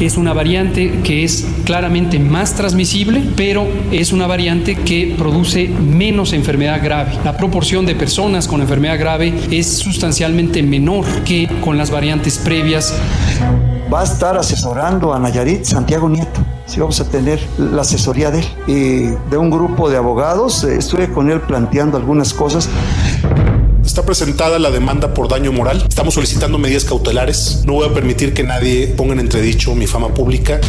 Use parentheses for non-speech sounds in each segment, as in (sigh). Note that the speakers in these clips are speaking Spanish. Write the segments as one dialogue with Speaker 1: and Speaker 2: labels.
Speaker 1: Es una variante que es claramente más transmisible, pero es una variante que produce menos enfermedad grave. La proporción de personas con enfermedad grave es sustancialmente menor que con las variantes previas.
Speaker 2: Va a estar asesorando a Nayarit Santiago Nieto. Sí, vamos a tener la asesoría de él y de un grupo de abogados. Estuve con él planteando algunas cosas.
Speaker 3: Está presentada la demanda por daño moral. Estamos solicitando medidas cautelares. No voy a permitir que nadie ponga en entredicho mi fama pública.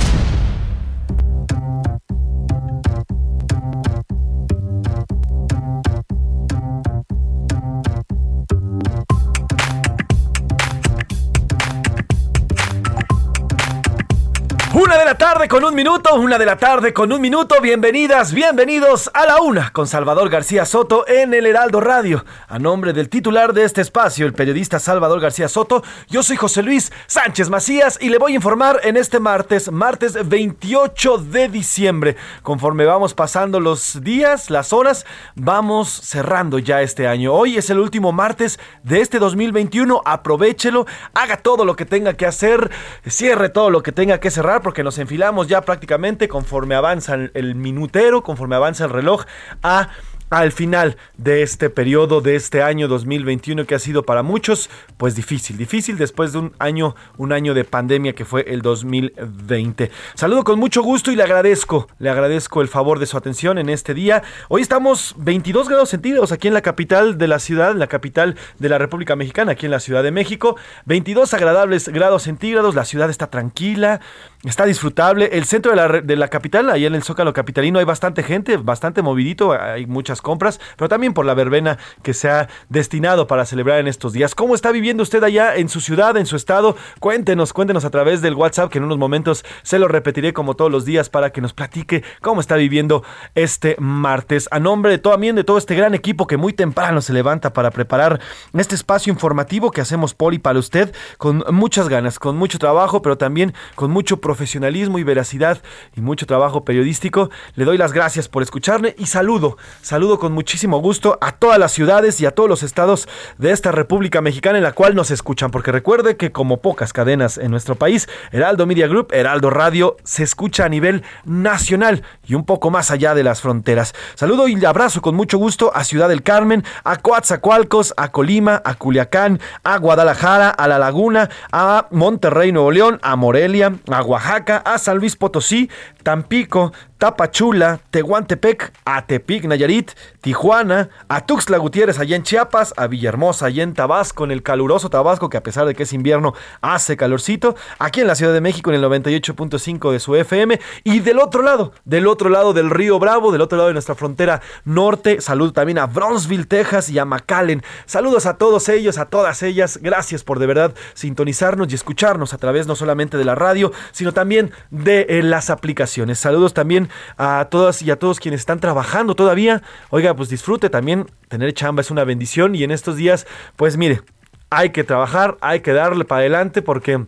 Speaker 4: Con un minuto, una de la tarde con un minuto. Bienvenidas, bienvenidos a la una con Salvador García Soto en el Heraldo Radio. A nombre del titular de este espacio, el periodista Salvador García Soto, yo soy José Luis Sánchez Macías y le voy a informar en este martes, martes 28 de diciembre. Conforme vamos pasando los días, las horas, vamos cerrando ya este año. Hoy es el último martes de este 2021. Aprovechelo, haga todo lo que tenga que hacer, cierre todo lo que tenga que cerrar porque nos enfilamos ya prácticamente conforme avanza el minutero, conforme avanza el reloj a al final de este periodo, de este año 2021 que ha sido para muchos, pues difícil, difícil después de un año, un año de pandemia que fue el 2020. Saludo con mucho gusto y le agradezco, le agradezco el favor de su atención en este día. Hoy estamos 22 grados centígrados aquí en la capital de la ciudad, en la capital de la República Mexicana, aquí en la Ciudad de México. 22 agradables grados centígrados, la ciudad está tranquila, está disfrutable. El centro de la, de la capital, ahí en el Zócalo Capitalino, hay bastante gente, bastante movidito, hay muchas compras, pero también por la verbena que se ha destinado para celebrar en estos días. ¿Cómo está viviendo usted allá en su ciudad, en su estado? Cuéntenos, cuéntenos a través del WhatsApp, que en unos momentos se lo repetiré como todos los días para que nos platique cómo está viviendo este martes. A nombre de todo, también de todo este gran equipo que muy temprano se levanta para preparar este espacio informativo que hacemos Poli para usted, con muchas ganas, con mucho trabajo, pero también con mucho profesionalismo y veracidad y mucho trabajo periodístico. Le doy las gracias por escucharme y saludo, saludo con muchísimo gusto a todas las ciudades y a todos los estados de esta República Mexicana en la cual nos escuchan, porque recuerde que como pocas cadenas en nuestro país, Heraldo Media Group, Heraldo Radio, se escucha a nivel nacional y un poco más allá de las fronteras. Saludo y abrazo con mucho gusto a Ciudad del Carmen, a Coatzacoalcos, a Colima, a Culiacán, a Guadalajara, a La Laguna, a Monterrey, Nuevo León, a Morelia, a Oaxaca, a San Luis Potosí, Tampico, Tapachula, Tehuantepec, a Tepic, Nayarit, Tijuana, a Tuxtla Gutiérrez allá en Chiapas, a Villahermosa allá en Tabasco, en el caluroso Tabasco que a pesar de que es invierno hace calorcito, aquí en la Ciudad de México en el 98.5 de su FM y del otro lado, del otro lado del río Bravo, del otro lado de nuestra frontera norte, saludo también a Bronzeville, Texas y a McAllen. Saludos a todos ellos, a todas ellas, gracias por de verdad sintonizarnos y escucharnos a través no solamente de la radio, sino también de eh, las aplicaciones. Saludos también a todas y a todos quienes están trabajando todavía. Oiga, pues disfrute también, tener chamba es una bendición y en estos días, pues mire, hay que trabajar, hay que darle para adelante porque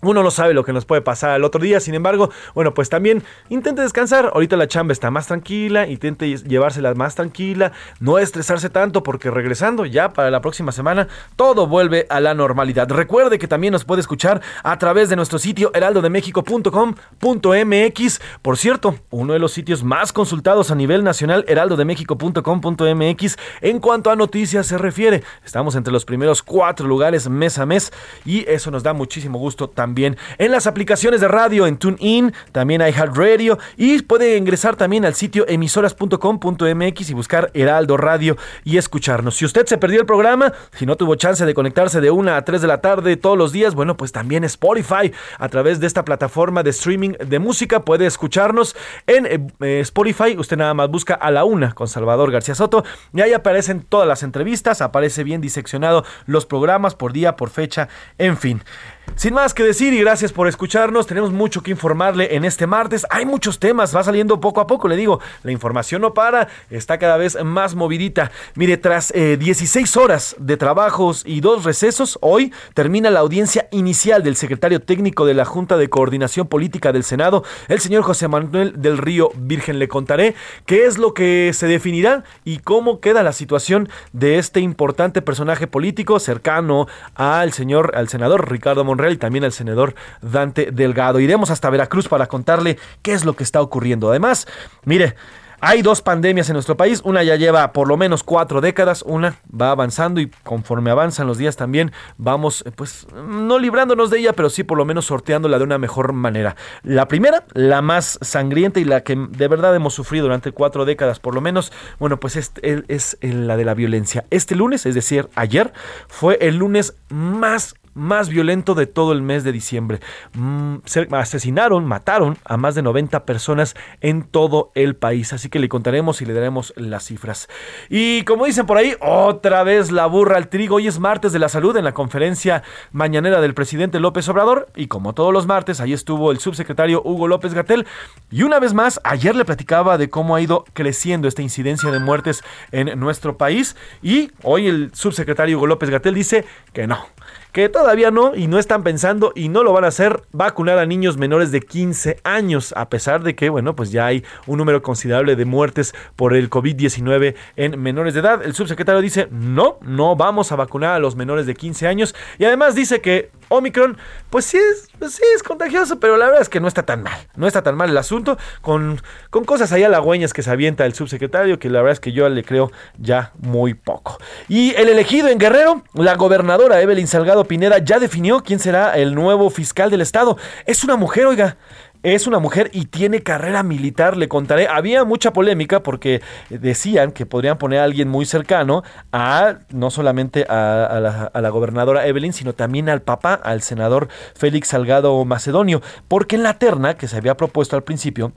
Speaker 4: Uno no sabe lo que nos puede pasar al otro día, sin embargo, bueno, pues también intente descansar. Ahorita la chamba está más tranquila, intente llevársela más tranquila, no estresarse tanto porque regresando ya para la próxima semana todo vuelve a la normalidad. Recuerde que también nos puede escuchar a través de nuestro sitio heraldodemexico.com.mx. Por cierto, uno de los sitios más consultados a nivel nacional, heraldodemexico.com.mx, en cuanto a noticias se refiere. Estamos entre los primeros cuatro lugares mes a mes y eso nos da muchísimo gusto también en las aplicaciones de radio, en TuneIn, también hay Radio y puede ingresar también al sitio emisoras.com.mx y buscar Heraldo Radio y escucharnos. Si usted se perdió el programa, si no tuvo chance de conectarse de 1 a 3 de la tarde todos los días, bueno, pues también Spotify a través de esta plataforma de streaming de música puede escucharnos en eh, eh, Spotify. Usted nada más busca a la una con Salvador García Soto y ahí aparecen todas las entrevistas, aparece bien diseccionado los programas por día, por fecha, en fin. Sin más que decir y gracias por escucharnos, tenemos mucho que informarle en este martes. Hay muchos temas, va saliendo poco a poco, le digo, la información no para, está cada vez más movidita. Mire, tras 16 eh, horas de trabajos y dos recesos, hoy termina la audiencia inicial del secretario técnico de la Junta de Coordinación Política del Senado, el señor José Manuel del Río Virgen. Le contaré qué es lo que se definirá y cómo queda la situación de este importante personaje político cercano al señor, al senador Ricardo Monreal y también al senador Dante Delgado. Iremos hasta Veracruz para contarle qué es lo que está ocurriendo. Además, mire, hay dos pandemias en nuestro país, una ya lleva por lo menos cuatro décadas, una va avanzando y conforme avanzan los días también vamos, pues, no librándonos de ella, pero sí por lo menos sorteándola de una mejor manera. La primera, la más sangrienta y la que de verdad hemos sufrido durante cuatro décadas por lo menos, bueno, pues es, es la de la violencia. Este lunes, es decir, ayer, fue el lunes más más violento de todo el mes de diciembre. Mm, asesinaron, mataron a más de 90 personas en todo el país. Así que le contaremos y le daremos las cifras. Y como dicen por ahí, otra vez la burra al trigo. Hoy es martes de la salud en la conferencia mañanera del presidente López Obrador. Y como todos los martes, ahí estuvo el subsecretario Hugo López Gatel. Y una vez más, ayer le platicaba de cómo ha ido creciendo esta incidencia de muertes en nuestro país. Y hoy el subsecretario Hugo López Gatel dice que no que todavía no y no están pensando y no lo van a hacer vacunar a niños menores de 15 años, a pesar de que, bueno, pues ya hay un número considerable de muertes por el COVID-19 en menores de edad. El subsecretario dice, no, no vamos a vacunar a los menores de 15 años y además dice que Omicron, pues sí es, pues sí es contagioso, pero la verdad es que no está tan mal. No está tan mal el asunto, con, con cosas ahí halagüeñas que se avienta el subsecretario, que la verdad es que yo le creo ya muy poco. Y el elegido en Guerrero, la gobernadora Evelyn Salgado Pineda ya definió quién será el nuevo fiscal del estado. Es una mujer, oiga es una mujer y tiene carrera militar, le contaré. Había mucha polémica porque decían que podrían poner a alguien muy cercano a no solamente a, la, a, la, gobernadora Evelyn, sino también al papá, al senador Félix Salgado Macedonio, porque en la terna que se había propuesto al principio,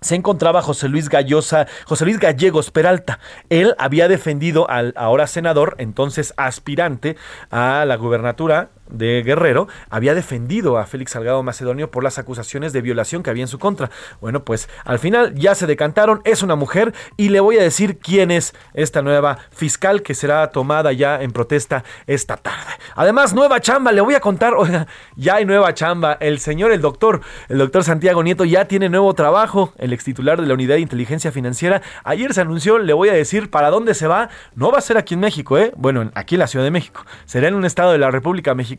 Speaker 4: se encontraba José Luis Gallosa, José Luis Gallegos Peralta. Él había defendido al ahora senador, entonces aspirante a la gubernatura de Guerrero había defendido a Félix Salgado Macedonio por las acusaciones de violación que había en su contra. Bueno, pues al final ya se decantaron, es una mujer y le voy a decir quién es esta nueva fiscal que será tomada ya en protesta esta tarde. Además, nueva chamba, le voy a contar, (laughs) oiga, ya hay nueva chamba. El señor, el doctor, el doctor Santiago Nieto ya tiene nuevo trabajo, el ex titular de la Unidad de Inteligencia Financiera. Ayer se anunció, le voy a decir para dónde se va. No va a ser aquí en México, ¿eh? Bueno, aquí en la Ciudad de México. Será en un estado de la República Mexicana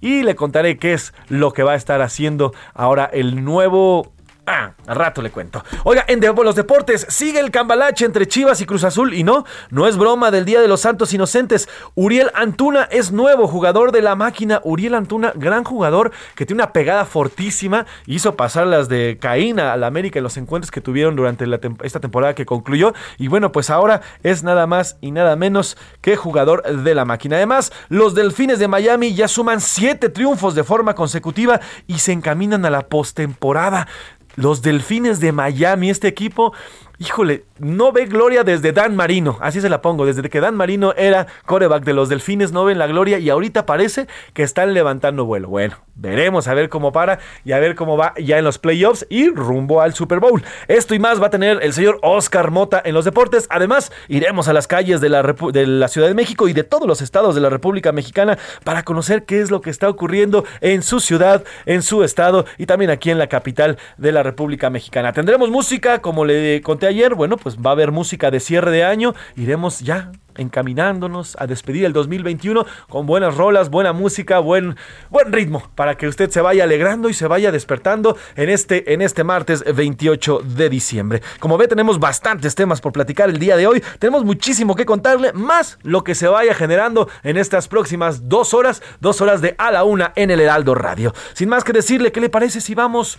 Speaker 4: y le contaré qué es lo que va a estar haciendo ahora el nuevo Ah, al rato le cuento. Oiga, en los deportes sigue el cambalache entre Chivas y Cruz Azul y no, no es broma del Día de los Santos Inocentes. Uriel Antuna es nuevo jugador de la máquina. Uriel Antuna, gran jugador que tiene una pegada fortísima, hizo pasar las de Caín a la América en los encuentros que tuvieron durante esta temporada que concluyó y bueno, pues ahora es nada más y nada menos que jugador de la máquina. Además, los Delfines de Miami ya suman siete triunfos de forma consecutiva y se encaminan a la postemporada. Los Delfines de Miami, este equipo, híjole, no ve gloria desde Dan Marino, así se la pongo, desde que Dan Marino era coreback de los Delfines, no ven la gloria y ahorita parece que están levantando vuelo. Bueno, veremos a ver cómo para y a ver cómo va ya en los playoffs y rumbo al Super Bowl. Esto y más va a tener el señor Oscar Mota en los deportes. Además, iremos a las calles de la, de la Ciudad de México y de todos los estados de la República Mexicana para conocer qué es lo que está ocurriendo en su ciudad, en su estado y también aquí en la capital de la República Mexicana. Tendremos música, como le conté ayer, bueno, pues va a haber música de cierre de año. Iremos ya encaminándonos a despedir el 2021 con buenas rolas, buena música, buen, buen ritmo para que usted se vaya alegrando y se vaya despertando en este, en este martes 28 de diciembre. Como ve, tenemos bastantes temas por platicar el día de hoy. Tenemos muchísimo que contarle, más lo que se vaya generando en estas próximas dos horas, dos horas de a la una en el Heraldo Radio. Sin más que decirle, ¿qué le parece si vamos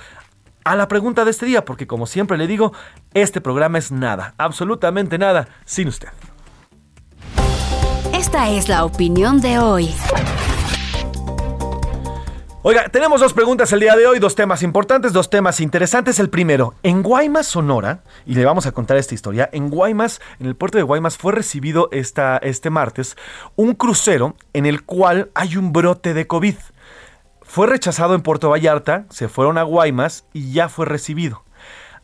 Speaker 4: a la pregunta de este día? Porque como siempre le digo, este programa es nada, absolutamente nada, sin usted.
Speaker 5: Esta es la opinión de hoy.
Speaker 4: Oiga, tenemos dos preguntas el día de hoy, dos temas importantes, dos temas interesantes. El primero, en Guaymas, Sonora, y le vamos a contar esta historia, en Guaymas, en el puerto de Guaymas, fue recibido esta, este martes un crucero en el cual hay un brote de COVID. Fue rechazado en Puerto Vallarta, se fueron a Guaymas y ya fue recibido.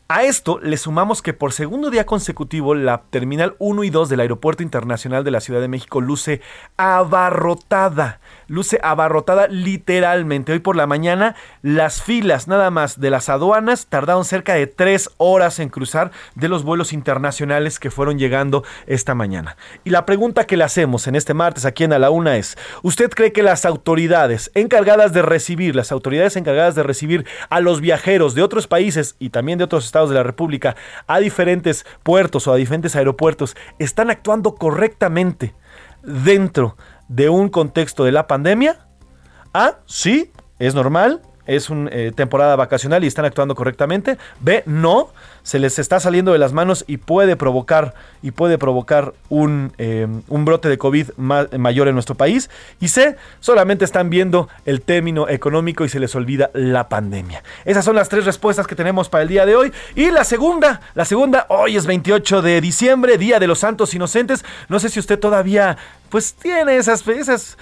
Speaker 4: A esto le sumamos que por segundo día consecutivo la Terminal 1 y 2 del Aeropuerto Internacional de la Ciudad de México luce abarrotada luce abarrotada literalmente. Hoy por la mañana las filas nada más de las aduanas tardaron cerca de tres horas en cruzar de los vuelos internacionales que fueron llegando esta mañana. Y la pregunta que le hacemos en este martes aquí en A la Una es, ¿usted cree que las autoridades encargadas de recibir, las autoridades encargadas de recibir a los viajeros de otros países y también de otros estados de la República a diferentes puertos o a diferentes aeropuertos están actuando correctamente dentro de un contexto de la pandemia. A, sí, es normal, es una eh, temporada vacacional y están actuando correctamente. B, no, se les está saliendo de las manos y puede provocar, y puede provocar un, eh, un brote de COVID mayor en nuestro país. Y C, solamente están viendo el término económico y se les olvida la pandemia. Esas son las tres respuestas que tenemos para el día de hoy. Y la segunda, la segunda, hoy es 28 de diciembre, Día de los Santos Inocentes. No sé si usted todavía pues tiene esas, esas,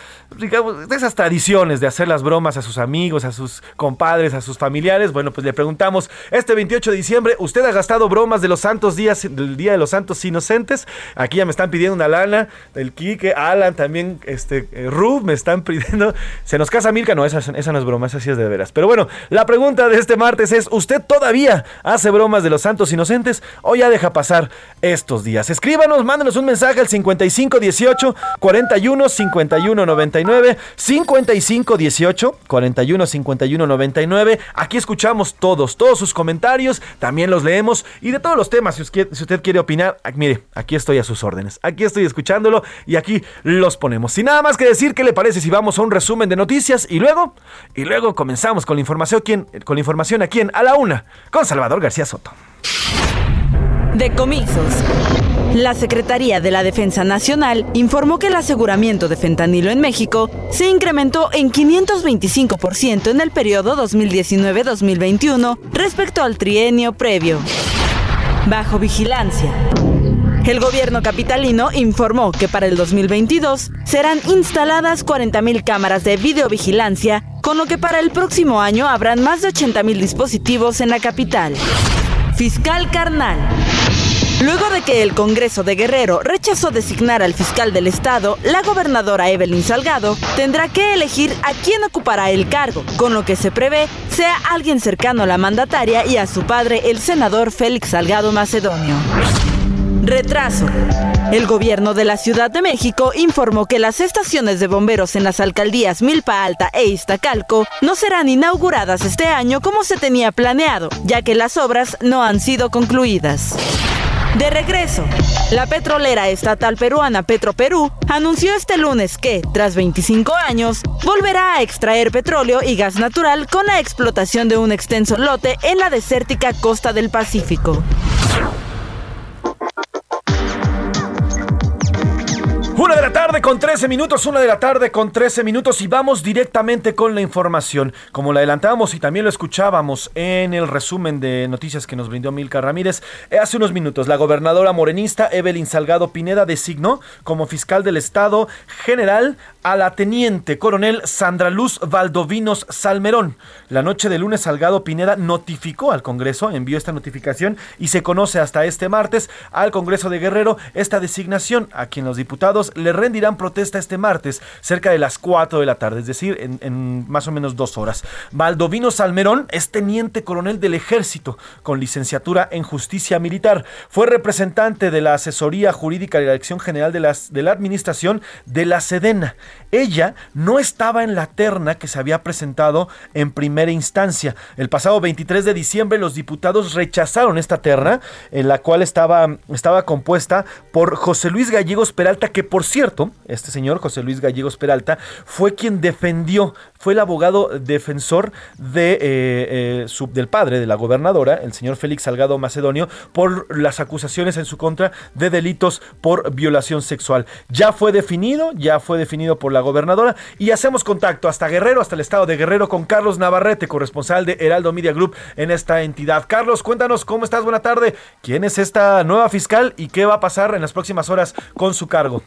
Speaker 4: esas tradiciones de hacer las bromas a sus amigos, a sus compadres, a sus familiares. Bueno, pues le preguntamos, este 28 de diciembre, ¿usted ha gastado bromas de los santos días, del Día de los Santos Inocentes. Aquí ya me están pidiendo una lana. El Quique, Alan, también, este, eh, Rub, me están (laughs) pidiendo. Se nos casa Milka. No, esa, esa no es broma, esa sí es de veras. Pero bueno, la pregunta de este martes es: ¿Usted todavía hace bromas de los santos inocentes o ya deja pasar estos días? Escríbanos, mándenos un mensaje al 5518 41 51 99 55 18 41 51 99. Aquí escuchamos todos, todos sus comentarios. También los leemos y de todos los temas. Si usted, quiere opinar, mire, aquí estoy a sus órdenes. Aquí estoy escuchándolo y aquí los ponemos. Sin nada más que decir, ¿qué le parece si vamos a un resumen de noticias y luego, y luego comenzamos con la información, con la información aquí en A la Una con Salvador García Soto.
Speaker 6: Decomisos. La Secretaría de la Defensa Nacional informó que el aseguramiento de fentanilo en México se incrementó en 525% en el periodo 2019-2021 respecto al trienio previo. Bajo vigilancia. El gobierno capitalino informó que para el 2022 serán instaladas 40.000 cámaras de videovigilancia, con lo que para el próximo año habrán más de 80.000 dispositivos en la capital. Fiscal Carnal. Luego de que el Congreso de Guerrero rechazó designar al fiscal del Estado, la gobernadora Evelyn Salgado tendrá que elegir a quién ocupará el cargo, con lo que se prevé sea alguien cercano a la mandataria y a su padre, el senador Félix Salgado Macedonio. Retraso. El gobierno de la Ciudad de México informó que las estaciones de bomberos en las alcaldías Milpa Alta e Iztacalco no serán inauguradas este año como se tenía planeado, ya que las obras no han sido concluidas. De regreso, la petrolera estatal peruana Petroperú anunció este lunes que, tras 25 años, volverá a extraer petróleo y gas natural con la explotación de un extenso lote en la desértica costa del Pacífico.
Speaker 4: Una de la tarde con 13 minutos, una de la tarde con 13 minutos y vamos directamente con la información. Como la adelantábamos y también lo escuchábamos en el resumen de noticias que nos brindó Milka Ramírez, eh, hace unos minutos la gobernadora morenista Evelyn Salgado Pineda designó como fiscal del Estado general a la teniente coronel Sandra Luz Valdovinos Salmerón. La noche de lunes Salgado Pineda notificó al Congreso, envió esta notificación y se conoce hasta este martes al Congreso de Guerrero esta designación a quien los diputados le rendirán protesta este martes cerca de las 4 de la tarde, es decir, en, más o menos dos horas. Valdovino Salmerón es teniente coronel del ejército con licenciatura en justicia militar. Fue representante de la asesoría jurídica de la Dirección General de, de la Administración de la Sedena. Ella no estaba en la terna que se había presentado en primera instancia. El pasado 23 de diciembre los diputados rechazaron esta terna, en la cual estaba, estaba compuesta por José Luis Gallegos Peralta, que por cierto, este señor, José Luis Gallegos Peralta, fue quien defendió, fue el abogado defensor de, eh, eh, del padre de la gobernadora, el señor Félix Salgado Macedonio, por las acusaciones en su contra de delitos por violación sexual. Ya fue definido, ya fue definido por la gobernadora y hacemos contacto hasta Guerrero, hasta el estado de Guerrero con Carlos Navarrete, corresponsal de Heraldo Media Group en esta entidad. Carlos, cuéntanos cómo estás, buena tarde. ¿Quién es esta nueva fiscal y qué va a pasar en las próximas horas con su cargo?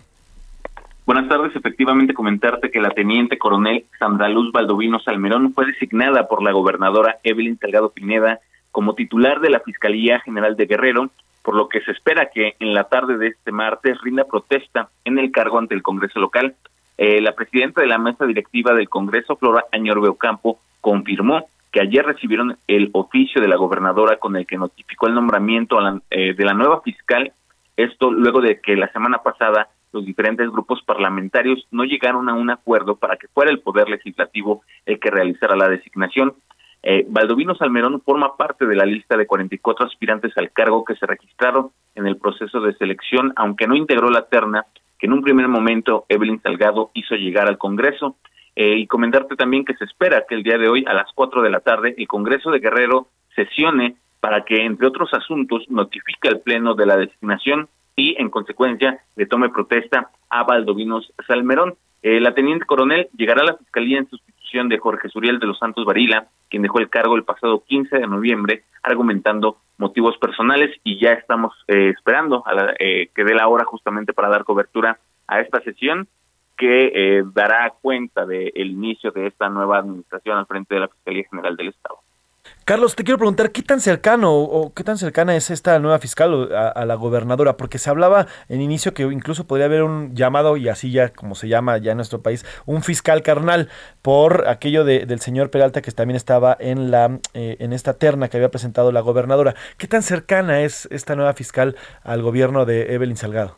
Speaker 7: Buenas tardes, efectivamente comentarte que la teniente coronel Sandra Luz Baldovino Salmerón fue designada por la gobernadora Evelyn Salgado Pineda como titular de la Fiscalía General de Guerrero, por lo que se espera que en la tarde de este martes rinda protesta en el cargo ante el Congreso local. Eh, la presidenta de la mesa directiva del Congreso, Flora Añor Beocampo, confirmó que ayer recibieron el oficio de la gobernadora con el que notificó el nombramiento eh, de la nueva fiscal, esto luego de que la semana pasada los diferentes grupos parlamentarios no llegaron a un acuerdo para que fuera el Poder Legislativo el que realizara la designación. Eh, Baldovino Salmerón forma parte de la lista de 44 aspirantes al cargo que se registraron en el proceso de selección, aunque no integró la terna que en un primer momento Evelyn Salgado hizo llegar al Congreso. Eh, y comentarte también que se espera que el día de hoy a las 4 de la tarde el Congreso de Guerrero sesione para que, entre otros asuntos, notifique al Pleno de la designación y, en consecuencia, le tome protesta a Valdovinos Salmerón. Eh, la teniente coronel llegará a la Fiscalía en sustitución de Jorge Suriel de los Santos Varila, quien dejó el cargo el pasado 15 de noviembre, argumentando motivos personales y ya estamos eh, esperando a la, eh, que dé la hora justamente para dar cobertura a esta sesión que eh, dará cuenta del inicio de esta nueva administración al frente de la Fiscalía General del Estado.
Speaker 4: Carlos, te quiero preguntar qué tan cercano o qué tan cercana es esta nueva fiscal a, la gobernadora, porque se hablaba en inicio que incluso podría haber un llamado, y así ya como se llama ya en nuestro país, un fiscal carnal por aquello de, del señor Peralta que también estaba en, la, eh, en esta terna que había presentado la gobernadora. ¿Qué tan cercana es esta nueva fiscal al gobierno de Evelyn Salgado?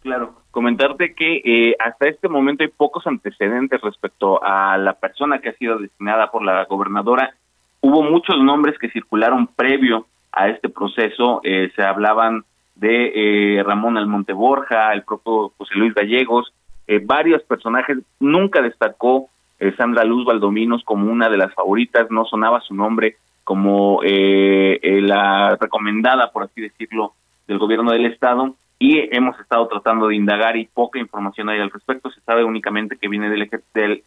Speaker 7: Claro, comentarte que eh, hasta este momento hay pocos antecedentes respecto a la persona que ha sido designada por la gobernadora Hubo muchos nombres que circularon previo a este proceso, eh, se hablaban de eh, Ramón Almonte Borja, el propio José Luis Gallegos, eh, varios personajes, nunca destacó Sandra Luz Valdominos como una de las favoritas, no sonaba su nombre como la recomendada, por así decirlo, del gobierno del Estado, y hemos estado tratando de indagar y poca información hay al respecto, se sabe únicamente que viene del,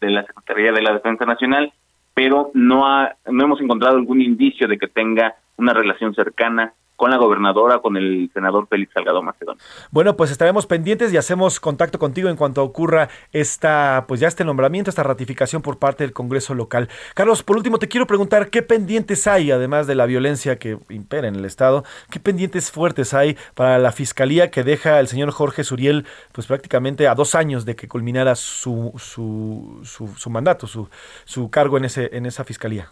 Speaker 7: de la Secretaría de la Defensa Nacional pero no, ha, no hemos encontrado algún indicio de que tenga una relación cercana con la gobernadora, con el senador Félix Salgado Macedón.
Speaker 4: Bueno, pues estaremos pendientes y hacemos contacto contigo en cuanto ocurra esta, pues ya este nombramiento, esta ratificación por parte del Congreso local. Carlos, por último te quiero preguntar qué pendientes hay, además de la violencia que impera en el Estado, qué pendientes fuertes hay para la fiscalía que deja el señor Jorge Suriel, pues prácticamente a dos años de que culminara su, su, su, su mandato, su, su cargo en, ese, en esa fiscalía.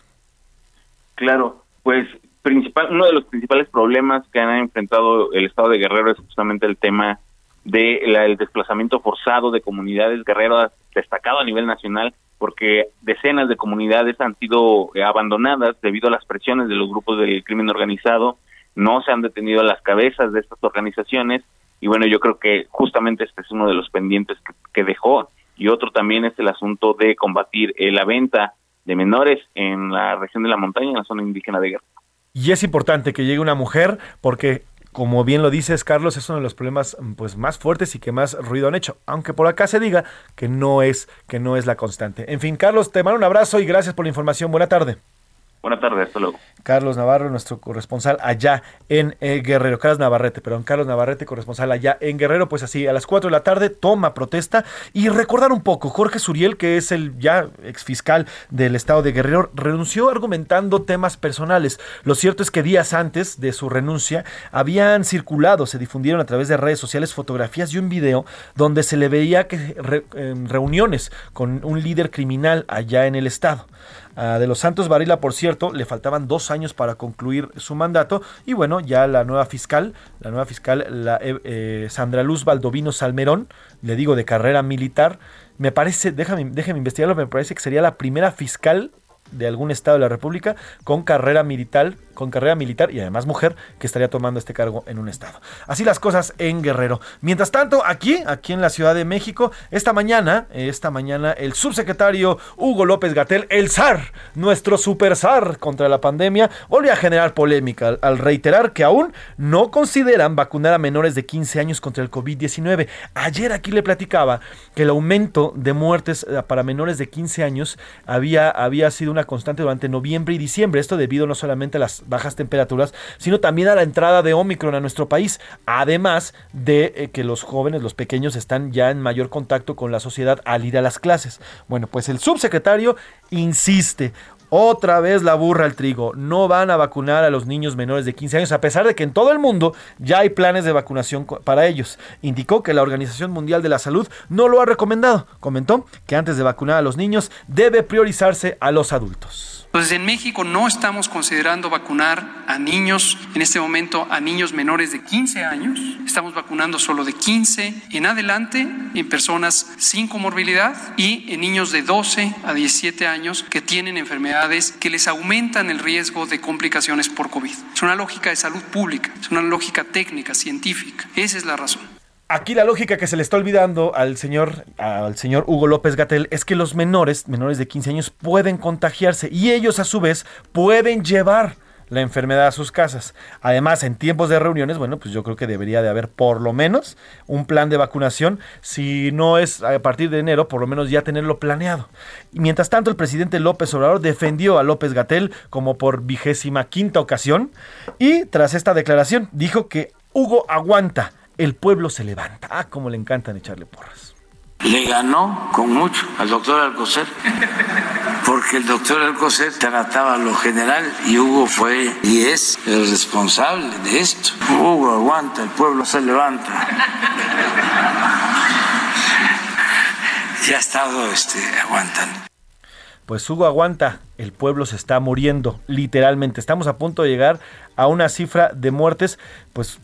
Speaker 7: Claro, pues principal, uno de los principales problemas que han enfrentado el Estado de Guerrero es justamente el tema del desplazamiento forzado de comunidades guerreras destacado a nivel nacional porque decenas de comunidades han sido abandonadas debido a las presiones de los grupos del crimen organizado, no se han detenido las cabezas de estas organizaciones y bueno, yo creo que justamente este es uno de los pendientes que, dejó y otro también es el asunto de combatir eh, la venta de menores en la región de la montaña, en la zona indígena de Guerrero.
Speaker 4: Y es importante que llegue una mujer porque como bien lo dices, Carlos, es uno de los problemas pues, más fuertes y que más ruido han hecho, aunque por acá se diga que no es, que no es la constante. En fin, Carlos, te mando un abrazo y gracias por la información. Buena tarde.
Speaker 7: Buenas tardes, hasta luego.
Speaker 4: Carlos Navarro, nuestro corresponsal allá en eh, Guerrero. Carlos Navarrete, perdón, Carlos Navarrete, corresponsal allá en Guerrero. Pues así, a las 4 de la tarde toma protesta y recordar un poco, Jorge Suriel, que es el ya exfiscal del estado de Guerrero, renunció argumentando temas personales. Lo cierto es que días antes de su renuncia habían circulado, se difundieron a través de redes sociales fotografías y un video donde se le veía que reuniones con un líder criminal allá en el estado de los Santos Varila, por cierto, le faltaban dos años para concluir su mandato. Y bueno, ya la nueva fiscal, la nueva fiscal, la, eh, eh, Sandra Luz Baldovino Salmerón, le digo de carrera militar, me parece, déjame, déjame investigarlo, me parece que sería la primera fiscal de algún estado de la República con carrera militar, con carrera militar y además mujer que estaría tomando este cargo en un estado. Así las cosas en Guerrero. Mientras tanto, aquí, aquí en la Ciudad de México, esta mañana, esta mañana el subsecretario Hugo López Gatel, el zar, nuestro super zar contra la pandemia, volvió a generar polémica al reiterar que aún no consideran vacunar a menores de 15 años contra el COVID-19. Ayer aquí le platicaba que el aumento de muertes eh, para menores de 15 años había, había sido una constante durante noviembre y diciembre. Esto debido no solamente a las bajas temperaturas, sino también a la entrada de Omicron a nuestro país. Además de eh, que los jóvenes, los pequeños, están ya en mayor contacto con la sociedad al ir a las clases. Bueno, pues el subsecretario insiste. Otra vez la burra al trigo. No van a vacunar a los niños menores de 15 años, a pesar de que en todo el mundo ya hay planes de vacunación para ellos. Indicó que la Organización Mundial de la Salud no lo ha recomendado. Comentó que antes de vacunar a los niños debe priorizarse a los adultos.
Speaker 1: Entonces, en México no estamos considerando vacunar a niños, en este momento a niños menores de 15 años. Estamos vacunando solo de 15 en adelante en personas sin comorbilidad y en niños de 12 a 17 años que tienen enfermedades que les aumentan el riesgo de complicaciones por COVID. Es una lógica de salud pública, es una lógica técnica, científica. Esa es la razón.
Speaker 4: Aquí la lógica que se le está olvidando al señor, al señor Hugo López Gatel es que los menores, menores de 15 años, pueden contagiarse y ellos a su vez pueden llevar la enfermedad a sus casas. Además, en tiempos de reuniones, bueno, pues yo creo que debería de haber por lo menos un plan de vacunación. Si no es a partir de enero, por lo menos ya tenerlo planeado. Y mientras tanto, el presidente López Obrador defendió a López Gatel como por vigésima quinta ocasión y tras esta declaración dijo que Hugo aguanta el pueblo se levanta. Ah, como le encantan echarle porras.
Speaker 8: Le ganó con mucho al doctor Alcocer, porque el doctor Alcocer trataba a lo general y Hugo fue y es el responsable de esto. Hugo aguanta, el pueblo se levanta. Ya ha estado este, aguantando.
Speaker 4: Pues Hugo aguanta, el pueblo se está muriendo, literalmente. Estamos a punto de llegar a una cifra de muertes, pues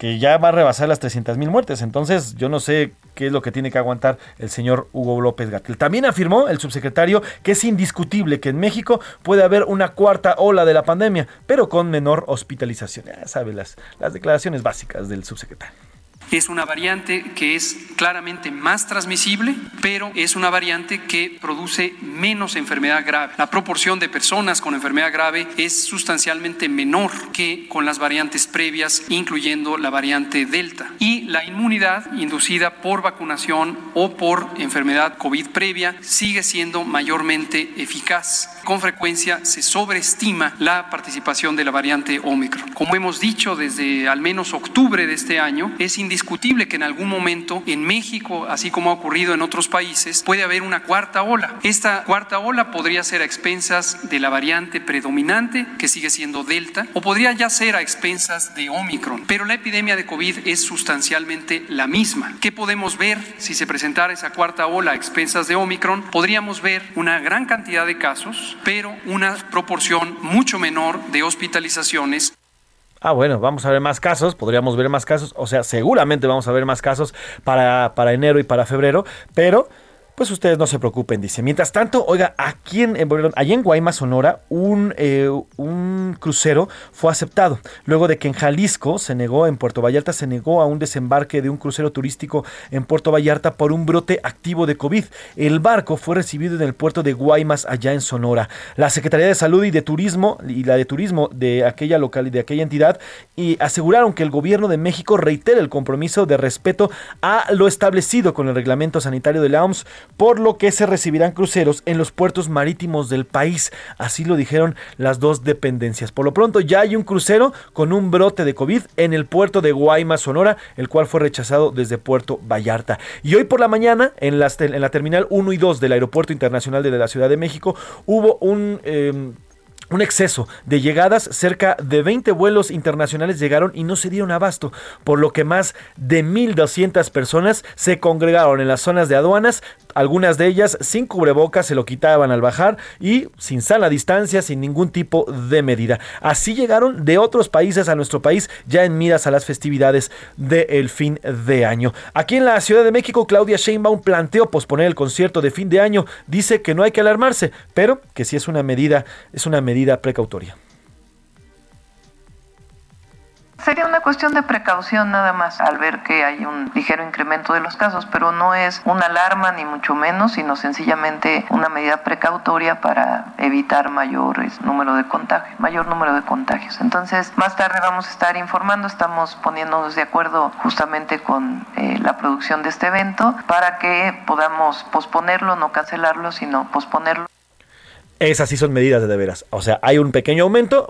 Speaker 4: que ya va a rebasar las 300 mil muertes. Entonces, yo no sé qué es lo que tiene que aguantar el señor Hugo López Gatel. También afirmó el subsecretario que es indiscutible que en México puede haber una cuarta ola de la pandemia, pero con menor hospitalización. Ya sabe las, las declaraciones básicas del subsecretario.
Speaker 1: Es una variante que es claramente más transmisible, pero es una variante que produce menos enfermedad grave. La proporción de personas con enfermedad grave es sustancialmente menor que con las variantes previas, incluyendo la variante Delta. Y la inmunidad inducida por vacunación o por enfermedad COVID previa sigue siendo mayormente eficaz. Con frecuencia se sobreestima la participación de la variante Omicron. Como hemos dicho desde al menos octubre de este año, es indiscutible que en algún momento en México, así como ha ocurrido en otros países, puede haber una cuarta ola. Esta cuarta ola podría ser a expensas de la variante predominante, que sigue siendo Delta, o podría ya ser a expensas de Omicron. Pero la epidemia de COVID es sustancialmente la misma. ¿Qué podemos ver si se presentara esa cuarta ola a expensas de Omicron? Podríamos ver una gran cantidad de casos pero una proporción mucho menor de hospitalizaciones.
Speaker 4: Ah, bueno, vamos a ver más casos, podríamos ver más casos, o sea, seguramente vamos a ver más casos para, para enero y para febrero, pero pues ustedes no se preocupen, dice. Mientras tanto, oiga, aquí en, allá en Guaymas, Sonora, un, eh, un crucero fue aceptado. Luego de que en Jalisco se negó, en Puerto Vallarta se negó a un desembarque de un crucero turístico en Puerto Vallarta por un brote activo de COVID. El barco fue recibido en el puerto de Guaymas, allá en Sonora. La Secretaría de Salud y de Turismo y la de Turismo de aquella local, de aquella entidad y aseguraron que el gobierno de México reitera el compromiso de respeto a lo establecido con el reglamento sanitario de la OMS, por lo que se recibirán cruceros en los puertos marítimos del país. Así lo dijeron las dos dependencias. Por lo pronto ya hay un crucero con un brote de COVID en el puerto de Guaymas, Sonora, el cual fue rechazado desde Puerto Vallarta. Y hoy por la mañana, en, la terminal 1 y 2 del Aeropuerto Internacional de la Ciudad de México, hubo un... Em, un exceso de llegadas, cerca de 20 vuelos internacionales llegaron y no se dieron abasto, por lo que más de 1.200 personas se congregaron en las zonas de aduanas, algunas de ellas sin cubrebocas se lo quitaban al bajar y sin sana distancia, sin ningún tipo de medida. Así llegaron de otros países a nuestro país ya en miras a las festividades del fin de año. Aquí en la Ciudad de México, Claudia Sheinbaum planteó posponer el concierto de fin de año. Dice que no hay que alarmarse, pero que sí es una medida, es una medida precautoria.
Speaker 9: Sería una cuestión de precaución nada más al ver que hay un ligero incremento de los casos, pero no es una alarma ni mucho menos, sino sencillamente una medida precautoria para evitar mayores número de contagios, mayor número de contagios. Entonces, más tarde vamos a estar informando, estamos poniéndonos de acuerdo justamente con eh, la producción de este evento para que podamos posponerlo, no cancelarlo, sino posponerlo.
Speaker 4: Esas sí son medidas de, de veras. O sea, hay un pequeño aumento,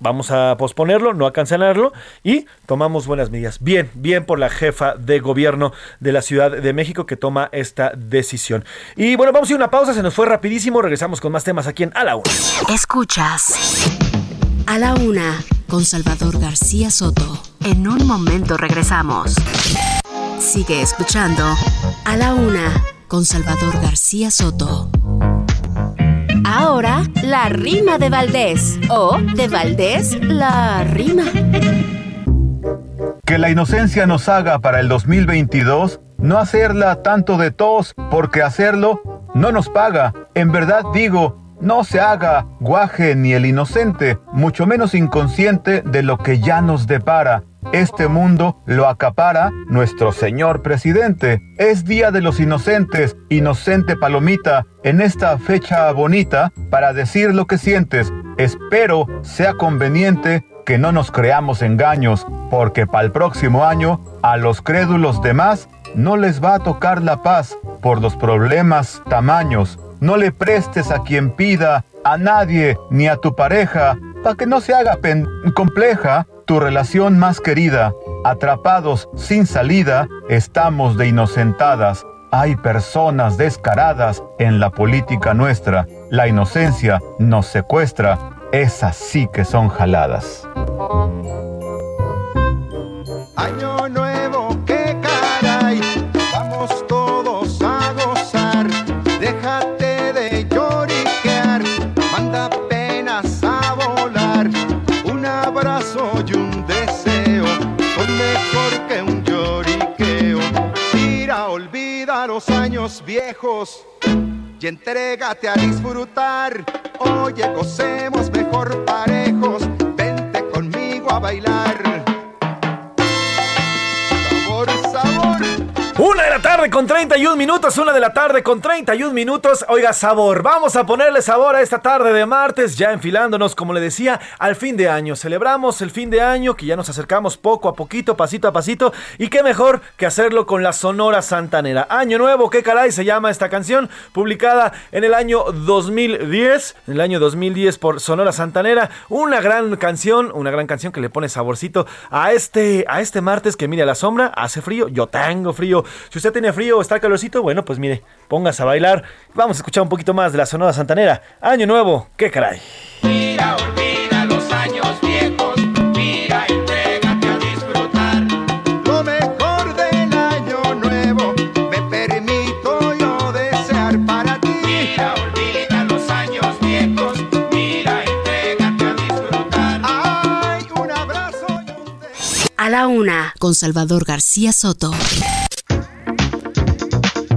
Speaker 4: vamos a posponerlo, no a cancelarlo y tomamos buenas medidas. Bien, bien por la jefa de gobierno de la Ciudad de México que toma esta decisión. Y bueno, vamos a ir a una pausa, se nos fue rapidísimo, regresamos con más temas aquí en A la Una.
Speaker 5: Escuchas A la Una con Salvador García Soto. En un momento regresamos. Sigue escuchando A la Una con Salvador García Soto. Ahora, la rima de Valdés. O de Valdés, la rima.
Speaker 10: Que la inocencia nos haga para el 2022 no hacerla tanto de tos, porque hacerlo no nos paga. En verdad digo, no se haga guaje ni el inocente, mucho menos inconsciente de lo que ya nos depara este mundo lo acapara nuestro señor presidente. Es Día de los Inocentes, inocente palomita, en esta fecha bonita para decir lo que sientes. Espero sea conveniente que no nos creamos engaños, porque para el próximo año a los crédulos demás no les va a tocar la paz por los problemas tamaños. No le prestes a quien pida, a nadie ni a tu pareja, para que no se haga compleja tu relación más querida. Atrapados sin salida, estamos de inocentadas. Hay personas descaradas en la política nuestra. La inocencia nos secuestra. Esas sí que son jaladas.
Speaker 11: Viejos. Y entrégate a disfrutar. Oye, gocemos mejor parejos. Vente conmigo a bailar.
Speaker 4: Una de la tarde con 31 minutos, una de la tarde con 31 minutos. Oiga, sabor, vamos a ponerle sabor a esta tarde de martes, ya enfilándonos, como le decía, al fin de año. Celebramos el fin de año, que ya nos acercamos poco a poquito, pasito a pasito, y qué mejor que hacerlo con la Sonora Santanera. Año nuevo, qué caray se llama esta canción, publicada en el año 2010, en el año 2010 por Sonora Santanera. Una gran canción, una gran canción que le pone saborcito a este, a este martes que mire a la sombra, hace frío, yo tengo frío. Si usted tiene frío o está calorcito, bueno, pues mire, póngase a bailar. Vamos a escuchar un poquito más de la Sonora Santanera. Año nuevo, qué caray.
Speaker 12: Mira, olvida los años viejos. Mira, entrégate a disfrutar.
Speaker 11: Lo mejor del año nuevo me permito yo desear para ti.
Speaker 12: Mira, olvida los años viejos. Mira, entrégate a disfrutar.
Speaker 11: Ay, un abrazo y un
Speaker 5: A la Una con Salvador García Soto.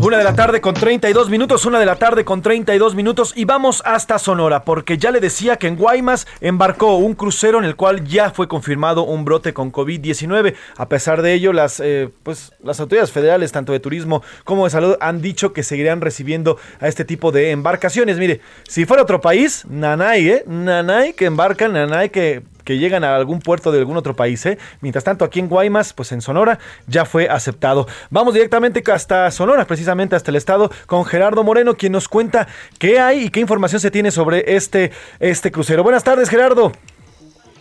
Speaker 4: Una de la tarde con 32 minutos, una de la tarde con 32 minutos y vamos hasta Sonora porque ya le decía que en Guaymas embarcó un crucero en el cual ya fue confirmado un brote con COVID-19. A pesar de ello, las, eh, pues, las autoridades federales, tanto de turismo como de salud, han dicho que seguirán recibiendo a este tipo de embarcaciones. Mire, si fuera otro país, nanay, ¿eh? Nanay que embarcan, nanay que que llegan a algún puerto de algún otro país. ¿eh? Mientras tanto, aquí en Guaymas, pues en Sonora, ya fue aceptado. Vamos directamente hasta Sonora, precisamente hasta el estado, con Gerardo Moreno, quien nos cuenta qué hay y qué información se tiene sobre este, este crucero. Buenas tardes, Gerardo.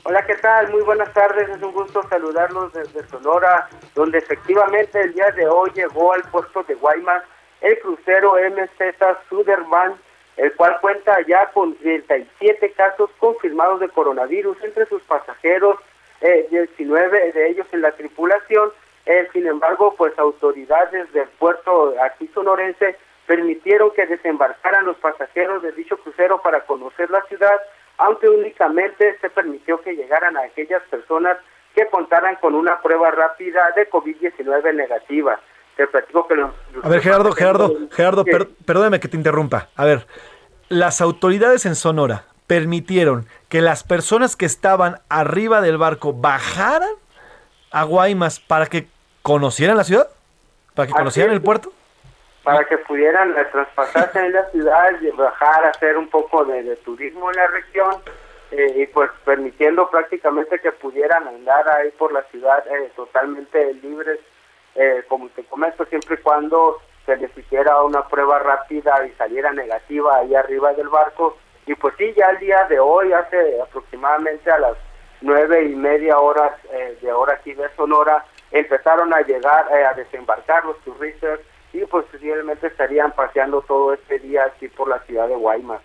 Speaker 13: Hola, ¿qué tal? Muy buenas tardes. Es un gusto saludarlos desde Sonora, donde efectivamente el día de hoy llegó al puerto de Guaymas el crucero MZ Suderman el cual cuenta ya con 37 casos confirmados de coronavirus entre sus pasajeros, eh, 19 de ellos en la tripulación. Eh, sin embargo, pues autoridades del puerto aquí sonorense permitieron que desembarcaran los pasajeros de dicho crucero para conocer la ciudad, aunque únicamente se permitió que llegaran a aquellas personas que contaran con una prueba rápida de COVID-19 negativa. Te platico que los,
Speaker 4: A ver, Gerardo, Gerardo, Gerardo, per- perdóname que te interrumpa. A ver, las autoridades en Sonora permitieron que las personas que estaban arriba del barco bajaran a Guaymas para que conocieran la ciudad, para que
Speaker 13: Así
Speaker 4: conocieran
Speaker 13: es.
Speaker 4: el puerto.
Speaker 13: para que pudieran eh, traspasarse en la ciudad y bajar a hacer un poco de, de turismo en la región eh, y pues permitiendo prácticamente que pudieran andar ahí por la ciudad eh, totalmente libres, eh, como te comento, siempre y cuando se les hiciera una prueba rápida y saliera negativa ahí arriba del barco. Y pues sí, ya el día de hoy, hace aproximadamente a las nueve y media horas eh, de hora aquí de Sonora, empezaron a llegar, eh, a desembarcar los turistas y pues posiblemente estarían paseando todo este día aquí por la ciudad de Guaymas.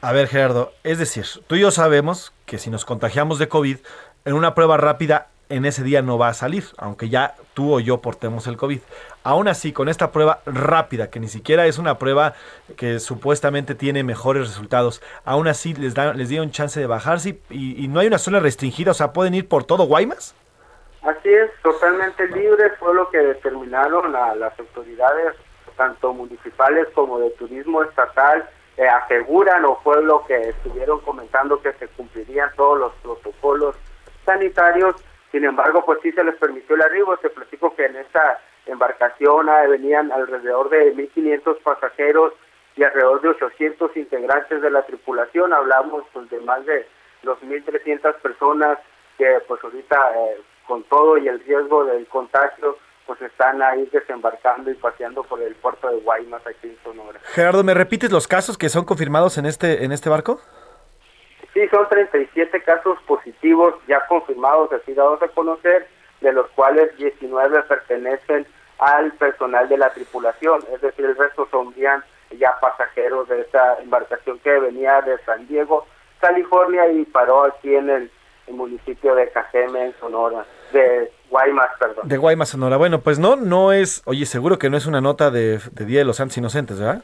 Speaker 4: A ver, Gerardo, es decir, tú y yo sabemos que si nos contagiamos de COVID, en una prueba rápida en ese día no va a salir, aunque ya tú o yo portemos el COVID. Aún así, con esta prueba rápida, que ni siquiera es una prueba que supuestamente tiene mejores resultados, aún así les, da, les dieron chance de bajarse y, no hay una zona restringida, o sea, pueden ir por todo Guaymas.
Speaker 13: Así es, totalmente libre fue lo que determinaron a las autoridades, tanto municipales como de turismo estatal, eh, aseguran o fue lo que estuvieron comentando que se cumplirían todos los protocolos sanitarios. Sin embargo, pues sí se les permitió el arribo. Se platicó que en esta embarcación ah, venían alrededor de 1.500 pasajeros y alrededor de 800 integrantes de la tripulación. Hablamos pues, de más de 2.300 personas que pues ahorita eh, con todo y el riesgo del contagio pues están ahí desembarcando y paseando por el puerto de Guaymas aquí en Sonora.
Speaker 4: Gerardo, ¿me repites los casos que son confirmados en este, en este barco?
Speaker 13: Sí, son 37 casos positivos ya confirmados, así dados a conocer, de los cuales 19 pertenecen al personal de la tripulación, es decir, el resto son ya, ya pasajeros de esta embarcación que venía de San Diego, California y paró aquí en el, el municipio de Cajeme, en Sonora, de Guaymas, perdón.
Speaker 4: De Guaymas, Sonora. Bueno, pues no, no es, oye, seguro que no es una nota de, de Día de los Santos Inocentes, ¿verdad?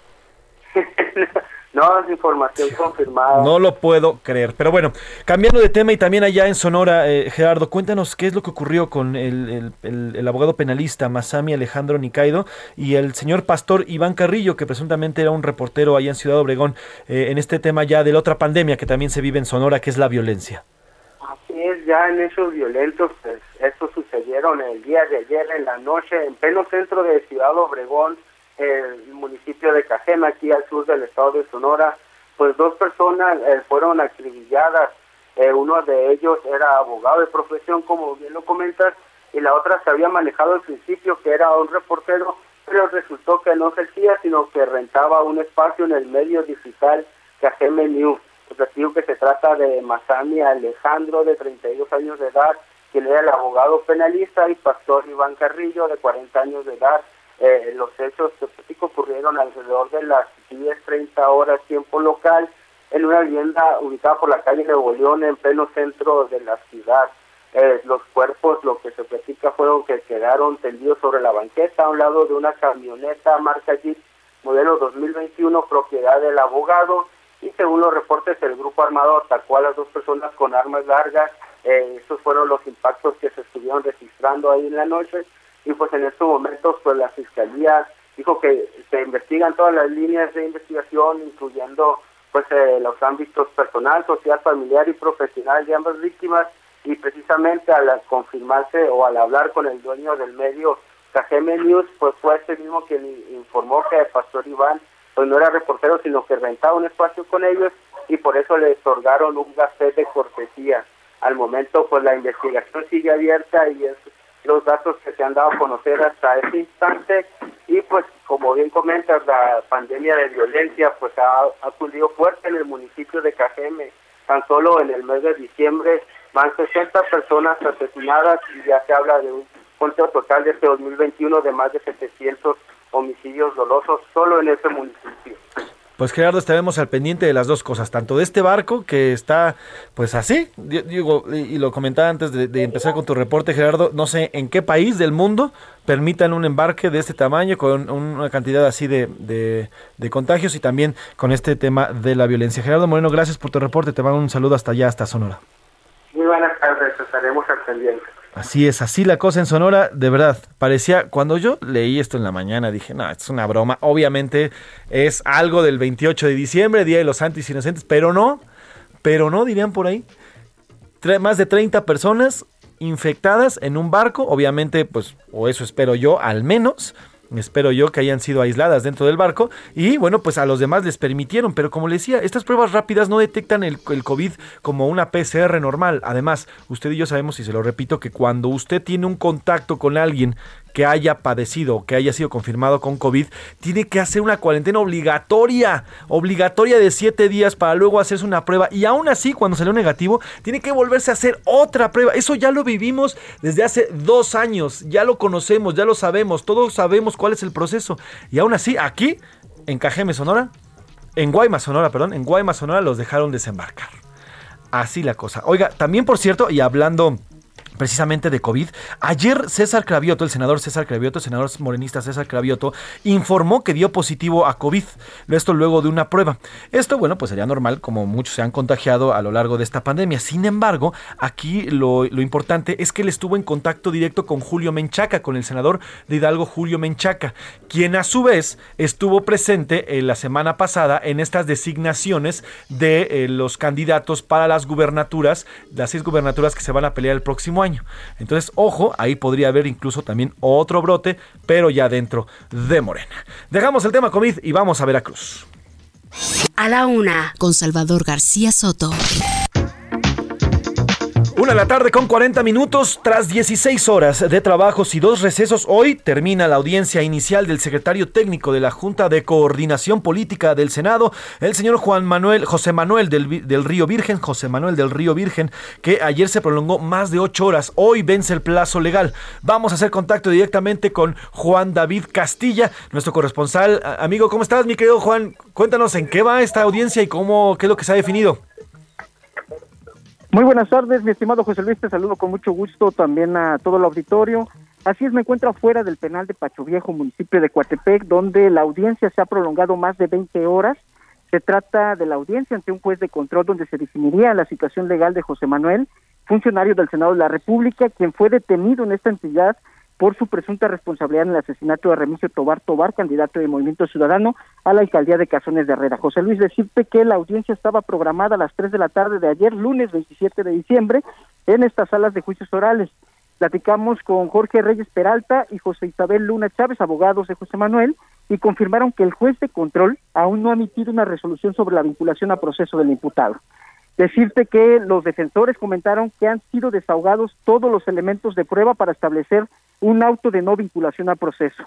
Speaker 4: (laughs)
Speaker 13: No, es información confirmada.
Speaker 4: No lo puedo creer. Pero bueno, cambiando de tema y también allá en Sonora, eh, Gerardo, cuéntanos qué es lo que ocurrió con el, el- el- el abogado penalista Masami Alejandro Nicaido y el señor pastor Iván Carrillo, que presuntamente era un reportero allá en Ciudad Obregón, eh, en este tema ya de la otra pandemia que también se vive en Sonora, que es la violencia.
Speaker 13: Así es, ya en hechos violentos, pues estos sucedieron el día de ayer en la noche en pleno centro de Ciudad Obregón, el municipio de Cajema, aquí al sur del estado de Sonora, pues dos personas eh, fueron acribilladas, Eh, uno de ellos era abogado de profesión, como bien lo comentas, y la otra se había manejado al principio que era un reportero, pero resultó que no ejercía, sino que rentaba un espacio en el medio digital Cajeme News. Pues digo que se trata de Masami Alejandro, de 32 años de edad, quien era el abogado penalista, y Pastor Iván Carrillo, de 40 años de edad. Eh, los hechos que ocurrieron alrededor de las 10.30 horas tiempo local en una vivienda ubicada por la calle Nuevo en pleno centro de la ciudad. Eh, los cuerpos, lo que se platica, fueron que quedaron tendidos sobre la banqueta a un lado de una camioneta marca Jeep modelo 2021 propiedad del abogado y según los reportes el grupo armado atacó a las dos personas con armas largas. Eh, esos fueron los impactos que se estuvieron registrando ahí en la noche y pues en estos momentos pues la fiscalía dijo que se investigan todas las líneas de investigación, incluyendo pues eh, los ámbitos personal, social, familiar y profesional de ambas víctimas y precisamente al confirmarse o al hablar con el dueño del medio Cajeme News, pues fue ese mismo quien informó que el pastor Iván pues no era reportero, sino que rentaba un espacio con ellos y por eso le otorgaron un gafé de cortesía. Al momento, pues la investigación sigue abierta y es los datos que se han dado a conocer hasta ese instante y pues como bien comentas la pandemia de violencia pues ha acudido fuerte en el municipio de Cajeme tan solo en el mes de diciembre van 60 personas asesinadas y ya se habla de un conteo total de este 2021 de más de 700 homicidios dolosos solo en ese municipio.
Speaker 4: Pues Gerardo, estaremos al pendiente de las dos cosas, tanto de este barco que está pues así, digo, y lo comentaba antes de, empezar con tu reporte Gerardo, no sé en qué país del mundo permitan un embarque de este tamaño con una cantidad así de, de contagios y también con este tema de la violencia. Gerardo Moreno, gracias por tu reporte, te mando un saludo hasta allá, hasta Sonora.
Speaker 13: Muy buenas tardes, estaremos al pendiente.
Speaker 4: Así es, así la cosa en Sonora, de verdad, parecía, cuando yo leí esto en la mañana, dije, no, es una broma, obviamente es algo del 28 de diciembre, Día de los Santos Inocentes, pero no, pero no, dirían por ahí, más de 30 personas infectadas en un barco, obviamente, pues, o eso espero yo, al menos, espero yo que hayan sido aisladas dentro del barco y bueno, pues a los demás les permitieron, pero como le decía, estas pruebas rápidas no detectan el, el, COVID como una PCR normal. Además, usted y yo sabemos, y se lo repito, que cuando usted tiene un contacto con alguien que haya padecido, que haya sido confirmado con COVID, tiene que hacer una cuarentena obligatoria, obligatoria de siete días para luego hacerse una prueba. Y aún así, cuando salió negativo, tiene que volverse a hacer otra prueba. Eso ya lo vivimos desde hace dos años, ya lo conocemos, ya lo sabemos, todos sabemos cuál es el proceso. Y aún así, aquí, en Cajeme, Sonora, en Guaymas, Sonora, perdón, en Guaymas, Sonora los dejaron desembarcar. Así la cosa. Oiga, también por cierto, y hablando precisamente de COVID. Ayer César Cravioto, el senador César Cravioto, el senador morenista César Cravioto, informó que dio positivo a COVID. Esto luego de una prueba. Esto, bueno, pues sería normal, como muchos se han contagiado a lo largo de esta pandemia. Sin embargo, aquí lo, importante es que él estuvo en contacto directo con Julio Menchaca, con el senador de Hidalgo Julio Menchaca, quien a su vez estuvo presente en la semana pasada en estas designaciones de eh, los candidatos para las gubernaturas, las seis gubernaturas que se van a pelear el próximo año. Entonces, ojo, ahí podría haber incluso también otro brote, pero ya dentro de Morena. Dejamos el tema COVID y vamos a Veracruz.
Speaker 5: A la una, con Salvador García Soto.
Speaker 4: Una de la tarde con 40 minutos, tras 16 horas de trabajos y dos recesos, hoy termina la audiencia inicial del secretario técnico de la Junta de Coordinación Política del Senado, el señor Juan Manuel, José Manuel del, del Río Virgen, José Manuel del Río Virgen, que ayer se prolongó más de 8 horas, hoy vence el plazo legal. Vamos a hacer contacto directamente con Juan David Castilla, nuestro corresponsal. Amigo, ¿cómo estás, mi querido Juan? Cuéntanos en qué va esta audiencia y cómo, qué es lo que se ha definido.
Speaker 14: Muy buenas tardes, mi estimado José Luis, te saludo con mucho gusto también a todo el auditorio. Así es, me encuentro afuera del penal de Pacho Viejo, municipio de Coatepec, donde la audiencia se ha prolongado más de 20 horas. Se trata de la audiencia ante un juez de control donde se definiría la situación legal de José Manuel, funcionario del Senado de la República, quien fue detenido en esta entidad por su presunta responsabilidad en el asesinato de Remigio Tobar Tobar, candidato de Movimiento Ciudadano a la alcaldía de Cazones de Herrera. José Luis, decirte que la audiencia estaba programada a las 3 de la tarde de ayer, lunes 27 de diciembre, en estas salas de juicios orales. Platicamos con Jorge Reyes Peralta y José Isabel Luna Chávez, abogados de José Manuel, y confirmaron que el juez de control aún no ha emitido una resolución sobre la vinculación a proceso del imputado. Decirte que los defensores comentaron que han sido desahogados todos los elementos de prueba para establecer un auto de no vinculación a proceso.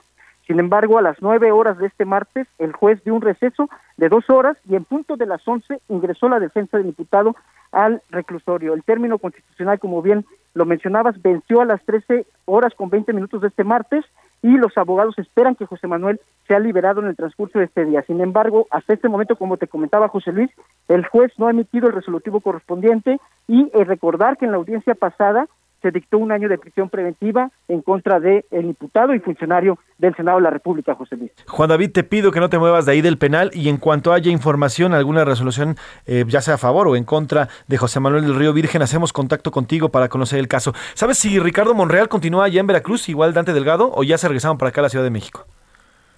Speaker 14: Sin embargo, a las nueve horas de este martes, el juez dio un receso de dos horas y en punto de las once ingresó la defensa del imputado al reclusorio. El término constitucional, como bien lo mencionabas, venció a las trece horas con veinte minutos de este martes y los abogados esperan que José Manuel sea liberado en el transcurso de este día. Sin embargo, hasta este momento, como te comentaba José Luis, el juez no ha emitido el resolutivo correspondiente y eh, recordar que en la audiencia pasada se dictó un año de prisión preventiva en contra del el imputado y funcionario del Senado de la República, José Luis.
Speaker 4: Juan David, te pido que no te muevas de ahí del penal y en cuanto haya información, alguna resolución, eh, ya sea a favor o en contra de José Manuel del Río Virgen, hacemos contacto contigo para conocer el caso. ¿Sabes si Ricardo Monreal continúa allá en Veracruz, igual Dante Delgado, o ya se regresaron para acá a la Ciudad de México?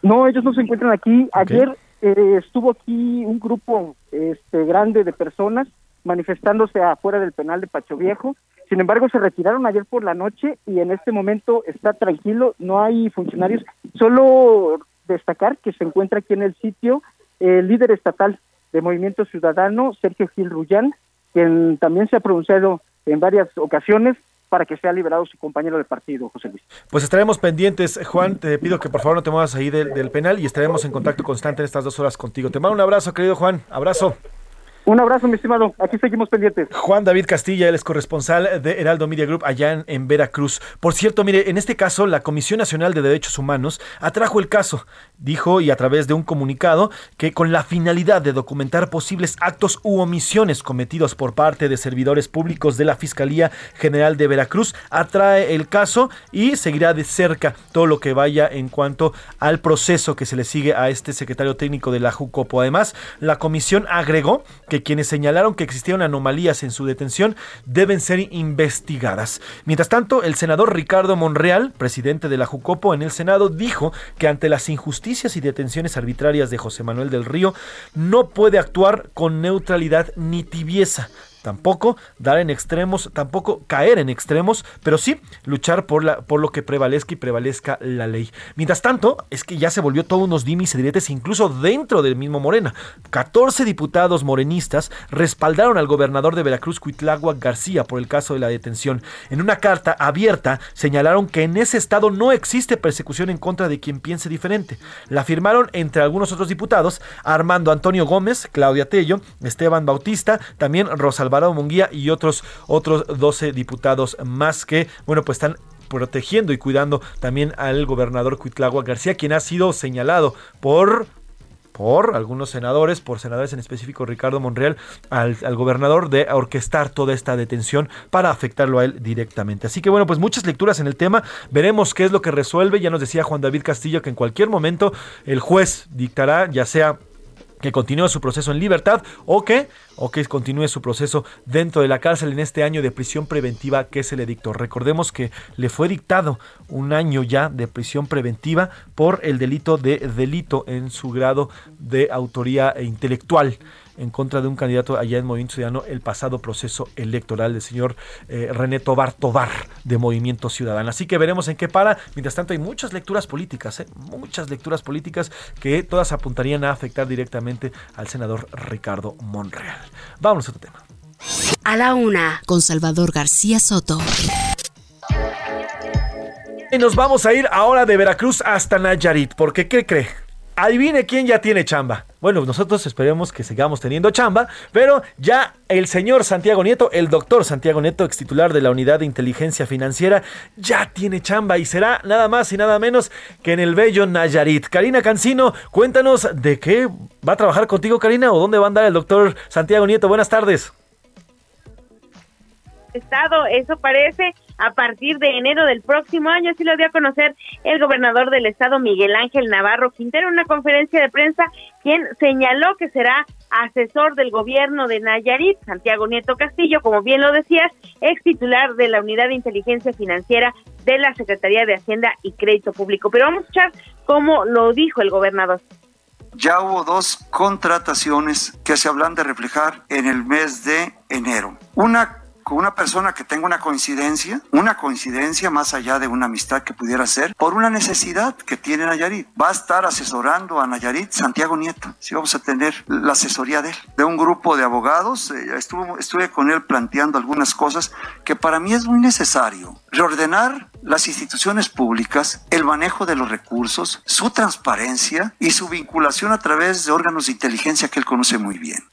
Speaker 14: No, ellos no se encuentran aquí. Ayer eh, estuvo aquí un grupo este, grande de personas manifestándose afuera del penal de Pacho Viejo. Sin embargo, se retiraron ayer por la noche y en este momento está tranquilo, no hay funcionarios. Solo destacar que se encuentra aquí en el sitio el líder estatal de Movimiento Ciudadano, Sergio Gil Rullán, quien también se ha pronunciado en varias ocasiones para que sea liberado su compañero de partido, José Luis.
Speaker 4: Pues estaremos pendientes, Juan. Te pido que por favor no te muevas ahí del, del penal y estaremos en contacto constante en estas dos horas contigo. Te mando un abrazo, querido Juan. Abrazo.
Speaker 14: Un abrazo, mi estimado. Aquí seguimos pendientes.
Speaker 4: Juan David Castilla, él es corresponsal de Heraldo Media Group allá en, en, Veracruz. Por cierto, mire, en este caso, la Comisión Nacional de Derechos Humanos atrajo el caso. Dijo, y a través de un comunicado, que con la finalidad de documentar posibles actos u omisiones cometidos por parte de servidores públicos de la Fiscalía General de Veracruz, atrae el caso y seguirá de cerca todo lo que vaya en cuanto al proceso que se le sigue a este secretario técnico de la JUCOPO. Además, la comisión agregó que que quienes señalaron que existían anomalías en su detención deben ser investigadas. Mientras tanto, el senador Ricardo Monreal, presidente de la Jucopo en el Senado, dijo que ante las injusticias y detenciones arbitrarias de José Manuel del Río, no puede actuar con neutralidad ni tibieza tampoco dar en extremos, tampoco caer en extremos, pero sí luchar por, la, por lo que prevalezca y prevalezca la ley. Mientras tanto, es que ya se volvió todo unos dimis y diretes incluso dentro del mismo Morena. 14 diputados morenistas respaldaron al gobernador de Veracruz, Cuitlagua García, por el caso de la detención. En una carta abierta señalaron que en ese estado no existe persecución en contra de quien piense diferente. La firmaron entre algunos otros diputados Armando Antonio Gómez, Claudia Tello, Esteban Bautista, también Rosalba Munguía y otros, otros 12 diputados más que, bueno, pues están protegiendo y cuidando también al gobernador Cuitlagua García, quien ha sido señalado por por algunos senadores, por senadores en específico Ricardo Monreal, al, al, gobernador de orquestar toda esta detención para afectarlo a él directamente. Así que bueno, pues muchas lecturas en el tema, veremos qué es lo que resuelve, ya nos decía Juan David Castillo que en cualquier momento el juez dictará, ya sea que continúe su proceso en libertad o que, o que continúe su proceso dentro de la cárcel en este año de prisión preventiva que se le dictó. Recordemos que le fue dictado un año ya de prisión preventiva por el delito de delito en su grado de autoría intelectual en contra de un candidato allá en Movimiento Ciudadano el pasado proceso electoral del señor eh, René Tobar Tobar de Movimiento Ciudadano. Así que veremos en qué para. Mientras tanto, hay muchas lecturas políticas, ¿eh? muchas lecturas políticas que todas apuntarían a afectar directamente al senador Ricardo Monreal. Vamos a otro tema.
Speaker 5: A la una, con Salvador García Soto.
Speaker 4: Y nos vamos a ir ahora de Veracruz hasta Nayarit, porque ¿qué cree? Adivine quién ya tiene chamba. Bueno, nosotros esperemos que sigamos teniendo chamba, pero ya el señor Santiago Nieto, el doctor Santiago Nieto, ex titular de la Unidad de Inteligencia Financiera, ya tiene chamba y será nada más y nada menos que en el bello Nayarit. Karina Cancino, cuéntanos de qué va a trabajar contigo, Karina, o dónde va a andar el doctor Santiago Nieto. Buenas tardes.
Speaker 15: Estado, eso parece a partir de enero del próximo año, así lo dio a conocer el gobernador del estado Miguel Ángel Navarro Quintero en una conferencia de prensa, quien señaló que será asesor del gobierno de Nayarit, Santiago Nieto Castillo, como bien lo decías, ex titular de la Unidad de Inteligencia Financiera de la Secretaría de Hacienda y Crédito Público. Pero vamos a escuchar cómo lo dijo el gobernador.
Speaker 16: Ya hubo dos contrataciones que se hablan de reflejar en el mes de enero. Una con una persona que tenga una coincidencia, una coincidencia más allá de una amistad que pudiera ser, por una necesidad que tiene Nayarit. Va a estar asesorando a Nayarit Santiago Nieto. Sí, vamos a tener la asesoría de él, de un grupo de abogados. Estuve, estuve con él planteando algunas cosas que para mí es muy necesario. Reordenar las instituciones públicas, el manejo de los recursos, su transparencia y su vinculación a través de órganos de inteligencia que él conoce muy bien.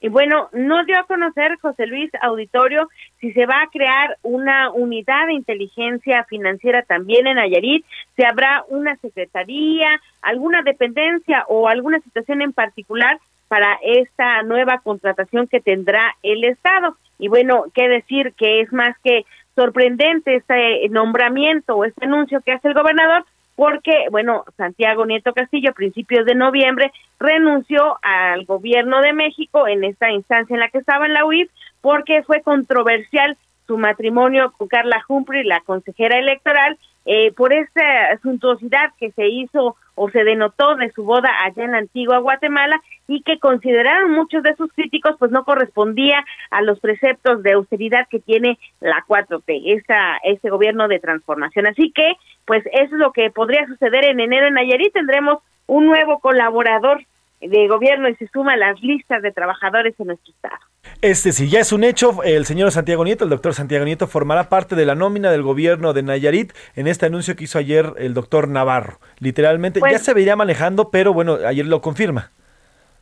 Speaker 15: Y bueno, no dio a conocer José Luis Auditorio si se va a crear una unidad de inteligencia financiera también en Nayarit, si habrá una secretaría, alguna dependencia o alguna situación en particular para esta nueva contratación que tendrá el Estado. Y bueno, qué decir que es más que sorprendente este nombramiento o este anuncio que hace el gobernador, porque, bueno, Santiago Nieto Castillo a principios de noviembre renunció al gobierno de México en esta instancia en la que estaba en la UIF porque fue controversial su matrimonio con Carla Humphrey, la consejera electoral, eh, por esta suntuosidad que se hizo o se denotó de su boda allá en la antigua Guatemala y que consideraron muchos de sus críticos pues no correspondía a los preceptos de austeridad que tiene la 4T, esta, este gobierno de transformación. Así que pues eso es lo que podría suceder en enero en Nayarit, tendremos un nuevo colaborador de gobierno y se suma a las listas de trabajadores en nuestro estado.
Speaker 4: Este sí, ya es un hecho. El señor Santiago Nieto, el doctor Santiago Nieto, formará parte de la nómina del gobierno de Nayarit en este anuncio que hizo ayer el doctor Navarro. Literalmente,
Speaker 15: Pues-
Speaker 4: ya se vería manejando, pero bueno, ayer lo confirma.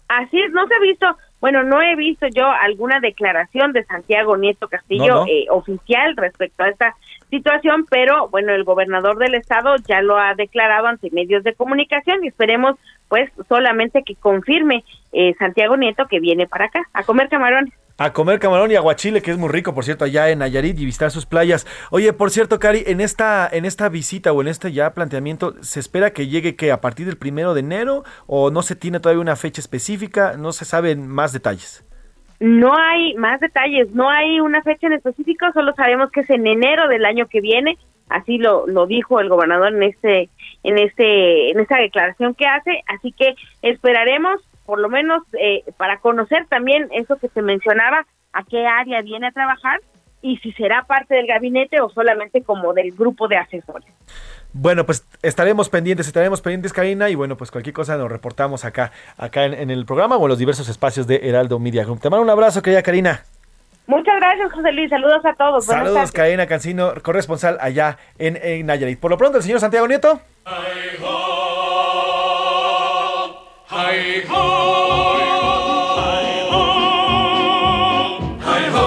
Speaker 15: Así es, no se ha visto, bueno, no he visto yo alguna declaración de Santiago Nieto Castillo
Speaker 4: No, no.
Speaker 15: eh, oficial respecto a esta situación, pero bueno, el gobernador del estado ya lo ha declarado ante medios de comunicación y esperemos pues solamente que confirme eh, Santiago Nieto que viene para acá a comer camarones.
Speaker 4: A comer camarón y aguachile, que es muy rico, por cierto, allá en Nayarit y visitar sus playas. Oye, por cierto, Cari, en esta, en esta visita o en este ya planteamiento, ¿se espera que llegue que a partir del primero de enero o no se tiene todavía una fecha específica? No se saben más detalles.
Speaker 15: No hay más detalles, no hay una fecha en específico, solo sabemos que es en enero del año que viene, así lo, lo dijo el gobernador en este, en este, en esta declaración que hace, así que esperaremos, por lo menos, eh, para conocer también eso que se mencionaba, a qué área viene a trabajar y si será parte del gabinete o solamente como del grupo de asesores.
Speaker 4: Bueno, pues estaremos pendientes, estaremos pendientes, Karina, y bueno, pues cualquier cosa nos reportamos acá, acá en, en el programa o en los diversos espacios de Heraldo Media Group. Te mando un abrazo, querida Karina.
Speaker 15: Muchas gracias, José Luis, saludos a todos.
Speaker 4: Saludos. Karina Cancino, corresponsal allá en, en Nayarit. Por lo pronto, el señor Santiago Nieto.
Speaker 12: Hi ho! Hi ho! Hi ho!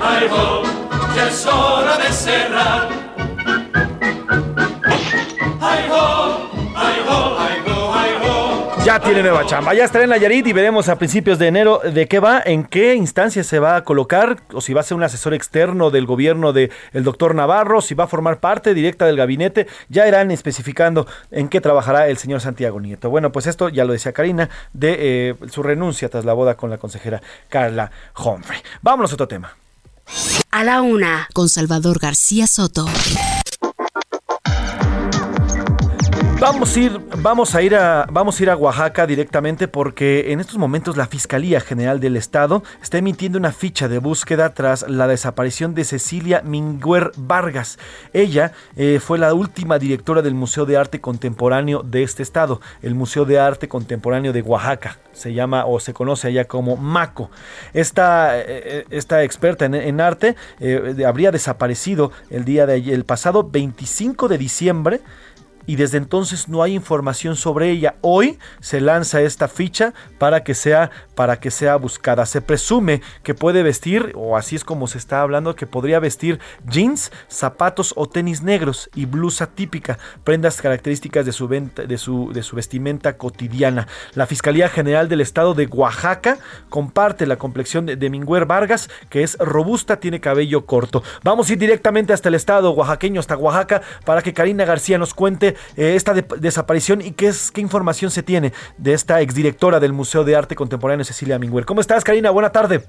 Speaker 12: Hi ho! C'è il sole a
Speaker 4: Ya tiene nueva chamba, ya estará en Nayarit y veremos a principios de enero de qué va, en qué instancia se va a colocar, o si va a ser un asesor externo del gobierno del doctor Navarro, si va a formar parte directa del gabinete, ya irán especificando en qué trabajará el señor Santiago Nieto. Bueno, pues esto ya lo decía Karina, de eh, su renuncia tras la boda con la consejera Carla Humphrey. Vámonos a otro tema.
Speaker 5: A la una, con Salvador García Soto.
Speaker 4: Vamos a ir, vamos a ir a, vamos a ir a Oaxaca directamente porque en estos momentos la Fiscalía General del Estado está emitiendo una ficha de búsqueda tras la desaparición de Cecilia Minguer Vargas. Ella eh, fue la última directora del Museo de Arte Contemporáneo de este estado, el Museo de Arte Contemporáneo de Oaxaca. Se llama o se conoce allá como MACO. Esta, eh, esta experta en, arte eh, habría desaparecido el día de el pasado 25 de diciembre y desde entonces no hay información sobre ella. Hoy se lanza esta ficha para que sea para que sea buscada. Se presume que puede vestir o así es como se está hablando que podría vestir jeans, zapatos o tenis negros y blusa típica, prendas características de su venta, de su de su vestimenta cotidiana. La Fiscalía General del Estado de Oaxaca comparte la complexión de, de Minguer Vargas, que es robusta, tiene cabello corto. Vamos a ir directamente hasta el estado oaxaqueño, hasta Oaxaca, para que Karina García nos cuente eh, esta de- desaparición y qué, es, qué información se tiene de esta exdirectora del Museo de Arte Contemporáneo, Cecilia Minguer. ¿Cómo estás, Karina? Buena tarde.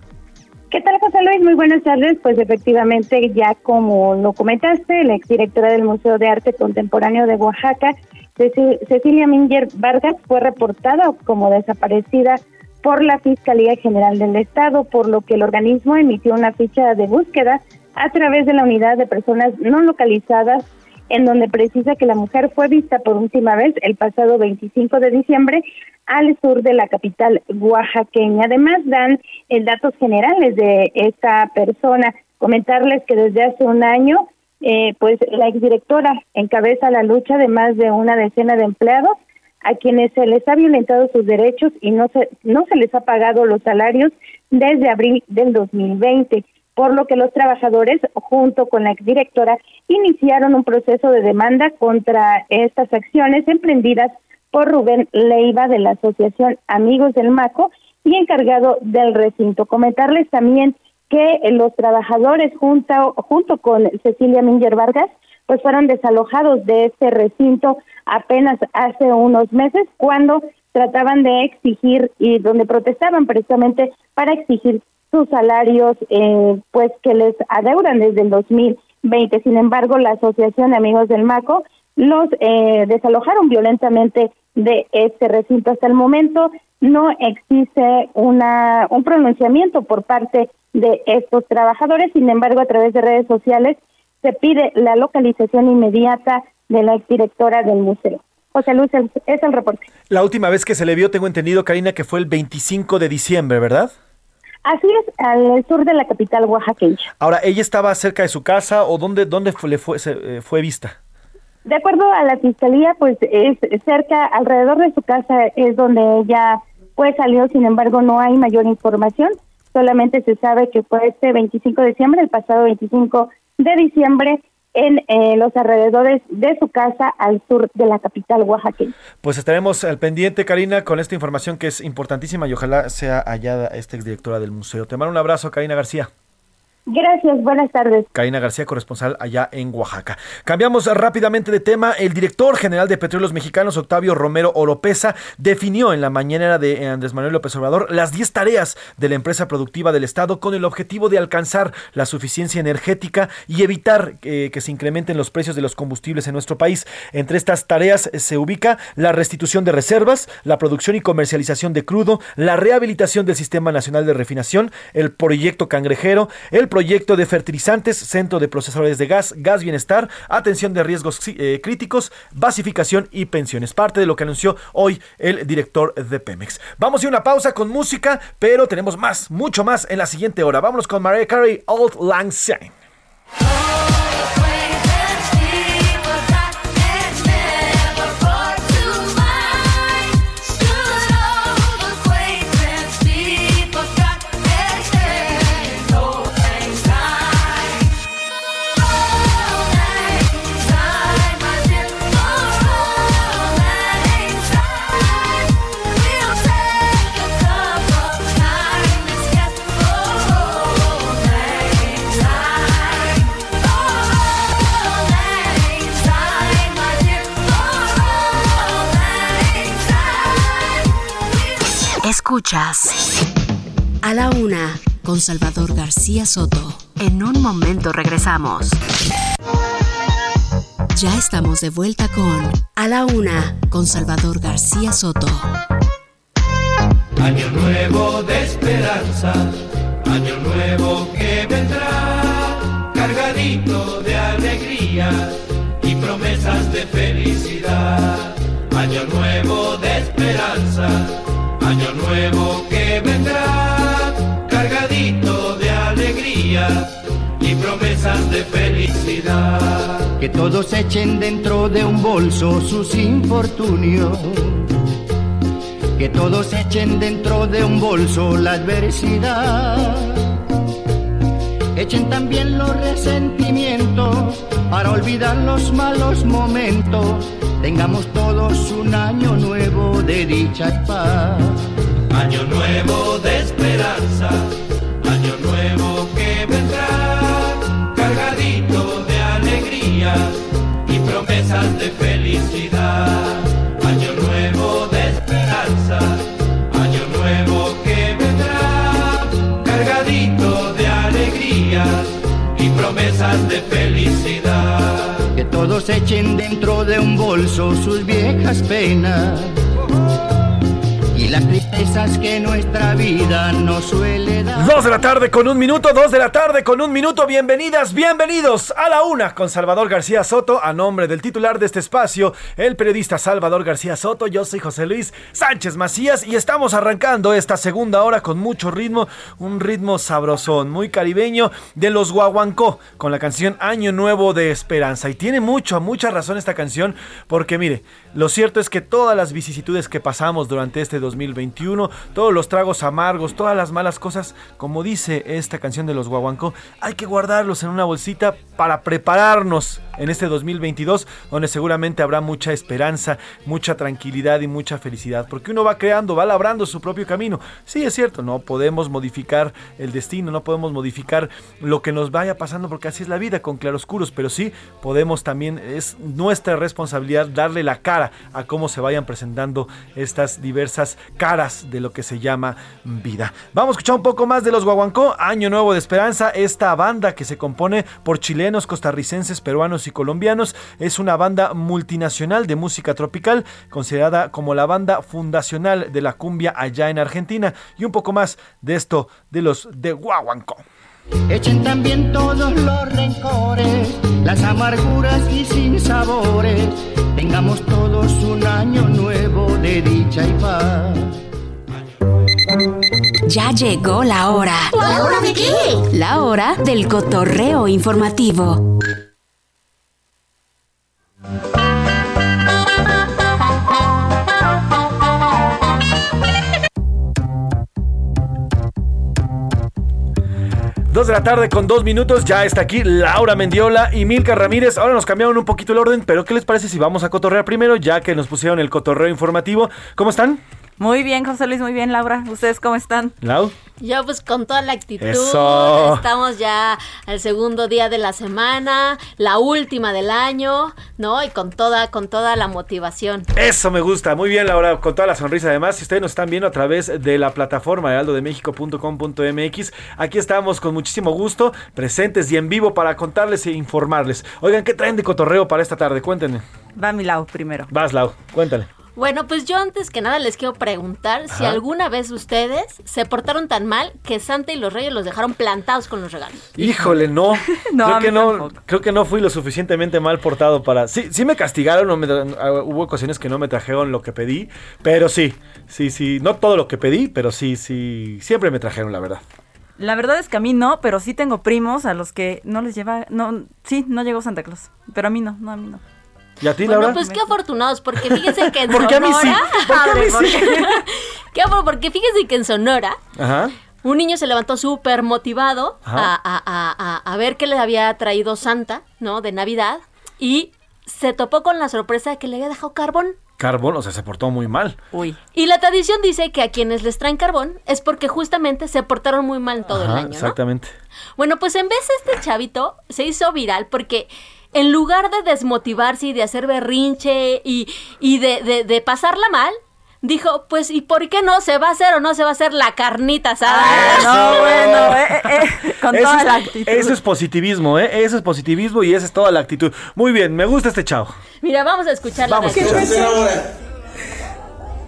Speaker 17: ¿Qué tal, José Luis? Muy buenas tardes. Pues efectivamente, ya como lo comentaste, la exdirectora del Museo de Arte Contemporáneo de Oaxaca, Ceci- Cecilia Minger Vargas, fue reportada como desaparecida por la Fiscalía General del Estado, por lo que el organismo emitió una ficha de búsqueda a través de la unidad de personas no localizadas en donde precisa que la mujer fue vista por última vez el pasado 25 de diciembre al sur de la capital oaxaqueña. Además, dan eh, datos generales de esta persona. Comentarles que desde hace un año, eh, pues la exdirectora encabeza la lucha de más de una decena de empleados a quienes se les ha violentado sus derechos y no se, no se les ha pagado los salarios desde abril del 2020 por lo que los trabajadores, junto con la exdirectora, iniciaron un proceso de demanda contra estas acciones emprendidas por Rubén Leiva de la Asociación Amigos del Maco y encargado del recinto. Comentarles también que los trabajadores junto, junto con Cecilia Minger Vargas pues fueron desalojados de este recinto apenas hace unos meses cuando trataban de exigir y donde protestaban precisamente para exigir sus salarios, eh, pues que les adeudan desde el 20. Sin embargo, la Asociación de Amigos del Maco los eh, desalojaron violentamente de este recinto. Hasta el momento no existe una, un pronunciamiento por parte de estos trabajadores. Sin embargo, a través de redes sociales se pide la localización inmediata de la exdirectora del museo. José Luis, es el reporte.
Speaker 4: La última vez que se le vio, tengo entendido, Karina, que fue el 25 de diciembre, ¿verdad?
Speaker 17: Así es, al sur de la capital oaxaqueña.
Speaker 4: Ahora, ¿ella estaba cerca de su casa o dónde, dónde fue, le fue, se- eh, fue vista?
Speaker 17: De acuerdo a la fiscalía, pues es cerca, alrededor de su casa es donde ella pues salió, sin embargo no hay mayor información, solamente se sabe que fue este 25 de diciembre, el pasado 25 de diciembre, en eh, los alrededores de su casa al sur de la capital oaxaqueña.
Speaker 4: Pues estaremos al pendiente, Karina, con esta información que es importantísima y ojalá sea hallada esta exdirectora del museo. Te mando un abrazo, Karina García.
Speaker 17: Gracias, buenas tardes.
Speaker 4: Karina García, corresponsal allá en Oaxaca. Cambiamos rápidamente de tema. El director general de Petróleos Mexicanos, Octavio Romero Oropesa, definió en la mañanera de Andrés Manuel López Obrador las 10 tareas de la empresa productiva del Estado con el objetivo de alcanzar la suficiencia energética y evitar eh, que se incrementen los precios de los combustibles en nuestro país. Entre estas tareas eh, se ubica la restitución de reservas, la producción y comercialización de crudo, la rehabilitación del Sistema Nacional de Refinación, el proyecto cangrejero, el proyecto de fertilizantes, centro de procesadores de gas, gas bienestar, atención de riesgos eh, críticos, basificación y pensiones. Parte de lo que anunció hoy el director de Pemex. Vamos a una pausa con música, pero tenemos más, mucho más en la siguiente hora. Vámonos con Mariah Carey, Old Lang Syne.
Speaker 5: Escuchas a la una con Salvador García Soto. En un momento regresamos. Ya estamos de vuelta con A la una con Salvador García Soto.
Speaker 12: Año nuevo de esperanza, año nuevo que vendrá, cargadito de alegría y promesas de felicidad. Año nuevo de esperanza, año nuevo que vendrá, cargadito de alegría y promesas de felicidad.
Speaker 18: Que todos echen dentro de un bolso sus infortunios. Que todos echen dentro de un bolso la adversidad. Echen también los resentimientos para olvidar los malos momentos. Tengamos todos un año nuevo de dicha y paz.
Speaker 12: Año nuevo de esperanza, año nuevo que vendrá, cargadito de alegría y promesas de felicidad. De felicidad.
Speaker 18: Que todos echen dentro de un bolso sus viejas penas y las tristezas que nuestra vida nos suele.
Speaker 4: Dos de la tarde con un minuto, dos de la tarde con un minuto. Bienvenidas, bienvenidos a la una con Salvador García Soto. A nombre del titular de este espacio, el periodista Salvador García Soto. Yo soy José Luis Sánchez Macías y estamos arrancando esta segunda hora con mucho ritmo, un ritmo sabrosón, muy caribeño de los Guaguancó con la canción Año Nuevo de Esperanza. Y tiene mucho, mucha razón esta canción porque mire, lo cierto es que todas las vicisitudes que pasamos durante este 2021, todos los tragos amargos, todas las malas cosas, como dice esta canción de los Guaguancó, hay que guardarlos en una bolsita para prepararnos en este 2022, donde seguramente habrá mucha esperanza, mucha tranquilidad y mucha felicidad, porque uno va creando, va labrando su propio camino. Sí, es cierto, no podemos modificar el destino, no podemos modificar lo que nos vaya pasando, porque así es la vida con claroscuros, pero sí podemos también, es nuestra responsabilidad darle la cara a cómo se vayan presentando estas diversas caras de lo que se llama vida. Vamos a escuchar un poco más de los Guaguancó, Año Nuevo de Esperanza, esta banda que se compone por chilenos, costarricenses, peruanos y colombianos, es una banda multinacional de música tropical, considerada como la banda fundacional de la cumbia allá en Argentina, y un poco más de esto de los de Guaguancó.
Speaker 18: Echen también todos los rencores, las amarguras y sin sabores. Tengamos todos un año nuevo de dicha y paz.
Speaker 5: Ya llegó la hora.
Speaker 19: ¿La hora de qué?
Speaker 5: La hora del cotorreo informativo.
Speaker 4: Dos de la tarde con dos minutos, ya está aquí Laura Mendiola y Milka Ramírez. Ahora nos cambiaron un poquito el orden, pero ¿qué les parece si vamos a cotorrear primero, ya que nos pusieron el cotorreo informativo? ¿Cómo están?
Speaker 6: Muy bien, José Luis, muy bien, Laura. ¿Ustedes cómo están?
Speaker 4: Lau.
Speaker 19: Yo pues con toda la actitud.
Speaker 4: Eso.
Speaker 19: Estamos ya al segundo día de la semana, la última del año, ¿no? Y con toda, con toda la motivación.
Speaker 4: Eso me gusta, muy bien Laura, con toda la sonrisa. Además, si ustedes nos están viendo a través de la plataforma heraldodemexico.com.mx, aquí estamos con muchísimo gusto, presentes y en vivo para contarles e informarles. Oigan, ¿qué traen de cotorreo para esta tarde? Cuéntenme.
Speaker 6: Va mi Lau primero.
Speaker 4: Vas, Lau, cuéntale.
Speaker 19: Bueno, pues yo antes que nada les quiero preguntar si alguna vez ustedes se portaron tan mal que Santa y los Reyes los dejaron plantados con los regalos.
Speaker 4: Híjole, no. (laughs)
Speaker 6: No,
Speaker 4: creo que no, creo que no fui lo suficientemente mal portado para. Sí, sí me castigaron, no me tra- ah, hubo ocasiones que no me trajeron lo que pedí, pero sí, sí, sí, no todo lo que pedí, pero sí, sí, siempre me trajeron, la verdad.
Speaker 6: La verdad es que a mí no, pero sí tengo primos a los que no les lleva, no, sí, no llegó Santa Claus, pero a mí no, no a mí no.
Speaker 4: ¿Y a ti,
Speaker 19: Bueno,
Speaker 4: Laura?
Speaker 19: pues qué afortunados, porque fíjense que en (laughs)
Speaker 4: ¿Por qué a mí sí?
Speaker 19: Sonora...
Speaker 4: ¿Por qué a mí sí?
Speaker 19: porque- ¿Qué (laughs) porque fíjense que en Sonora
Speaker 4: Ajá.
Speaker 19: un niño se levantó súper motivado a, a- a- a- a ver qué le había traído Santa, ¿no? De Navidad. Y se topó con la sorpresa de que le había dejado carbón.
Speaker 4: Carbón, o sea, se portó muy mal.
Speaker 6: Uy.
Speaker 19: Y la tradición dice que a quienes les traen carbón es porque justamente se portaron muy mal todo el año, ¿no?
Speaker 4: exactamente.
Speaker 19: Bueno, pues en vez este chavito se hizo viral porque en lugar de desmotivarse y de hacer berrinche y, y de, de- de pasarla mal, dijo, pues ¿y por qué no se va a hacer o no se va a hacer la carnita asada?
Speaker 6: No, bueno, eh, eh, con
Speaker 4: Eso
Speaker 6: toda
Speaker 4: es-
Speaker 6: la actitud.
Speaker 4: Eso es positivismo, ¿eh? Eso es positivismo y esa es toda la actitud. Muy bien, me gusta este chavo.
Speaker 19: Mira, vamos a escuchar la
Speaker 4: Vamos a escuchar.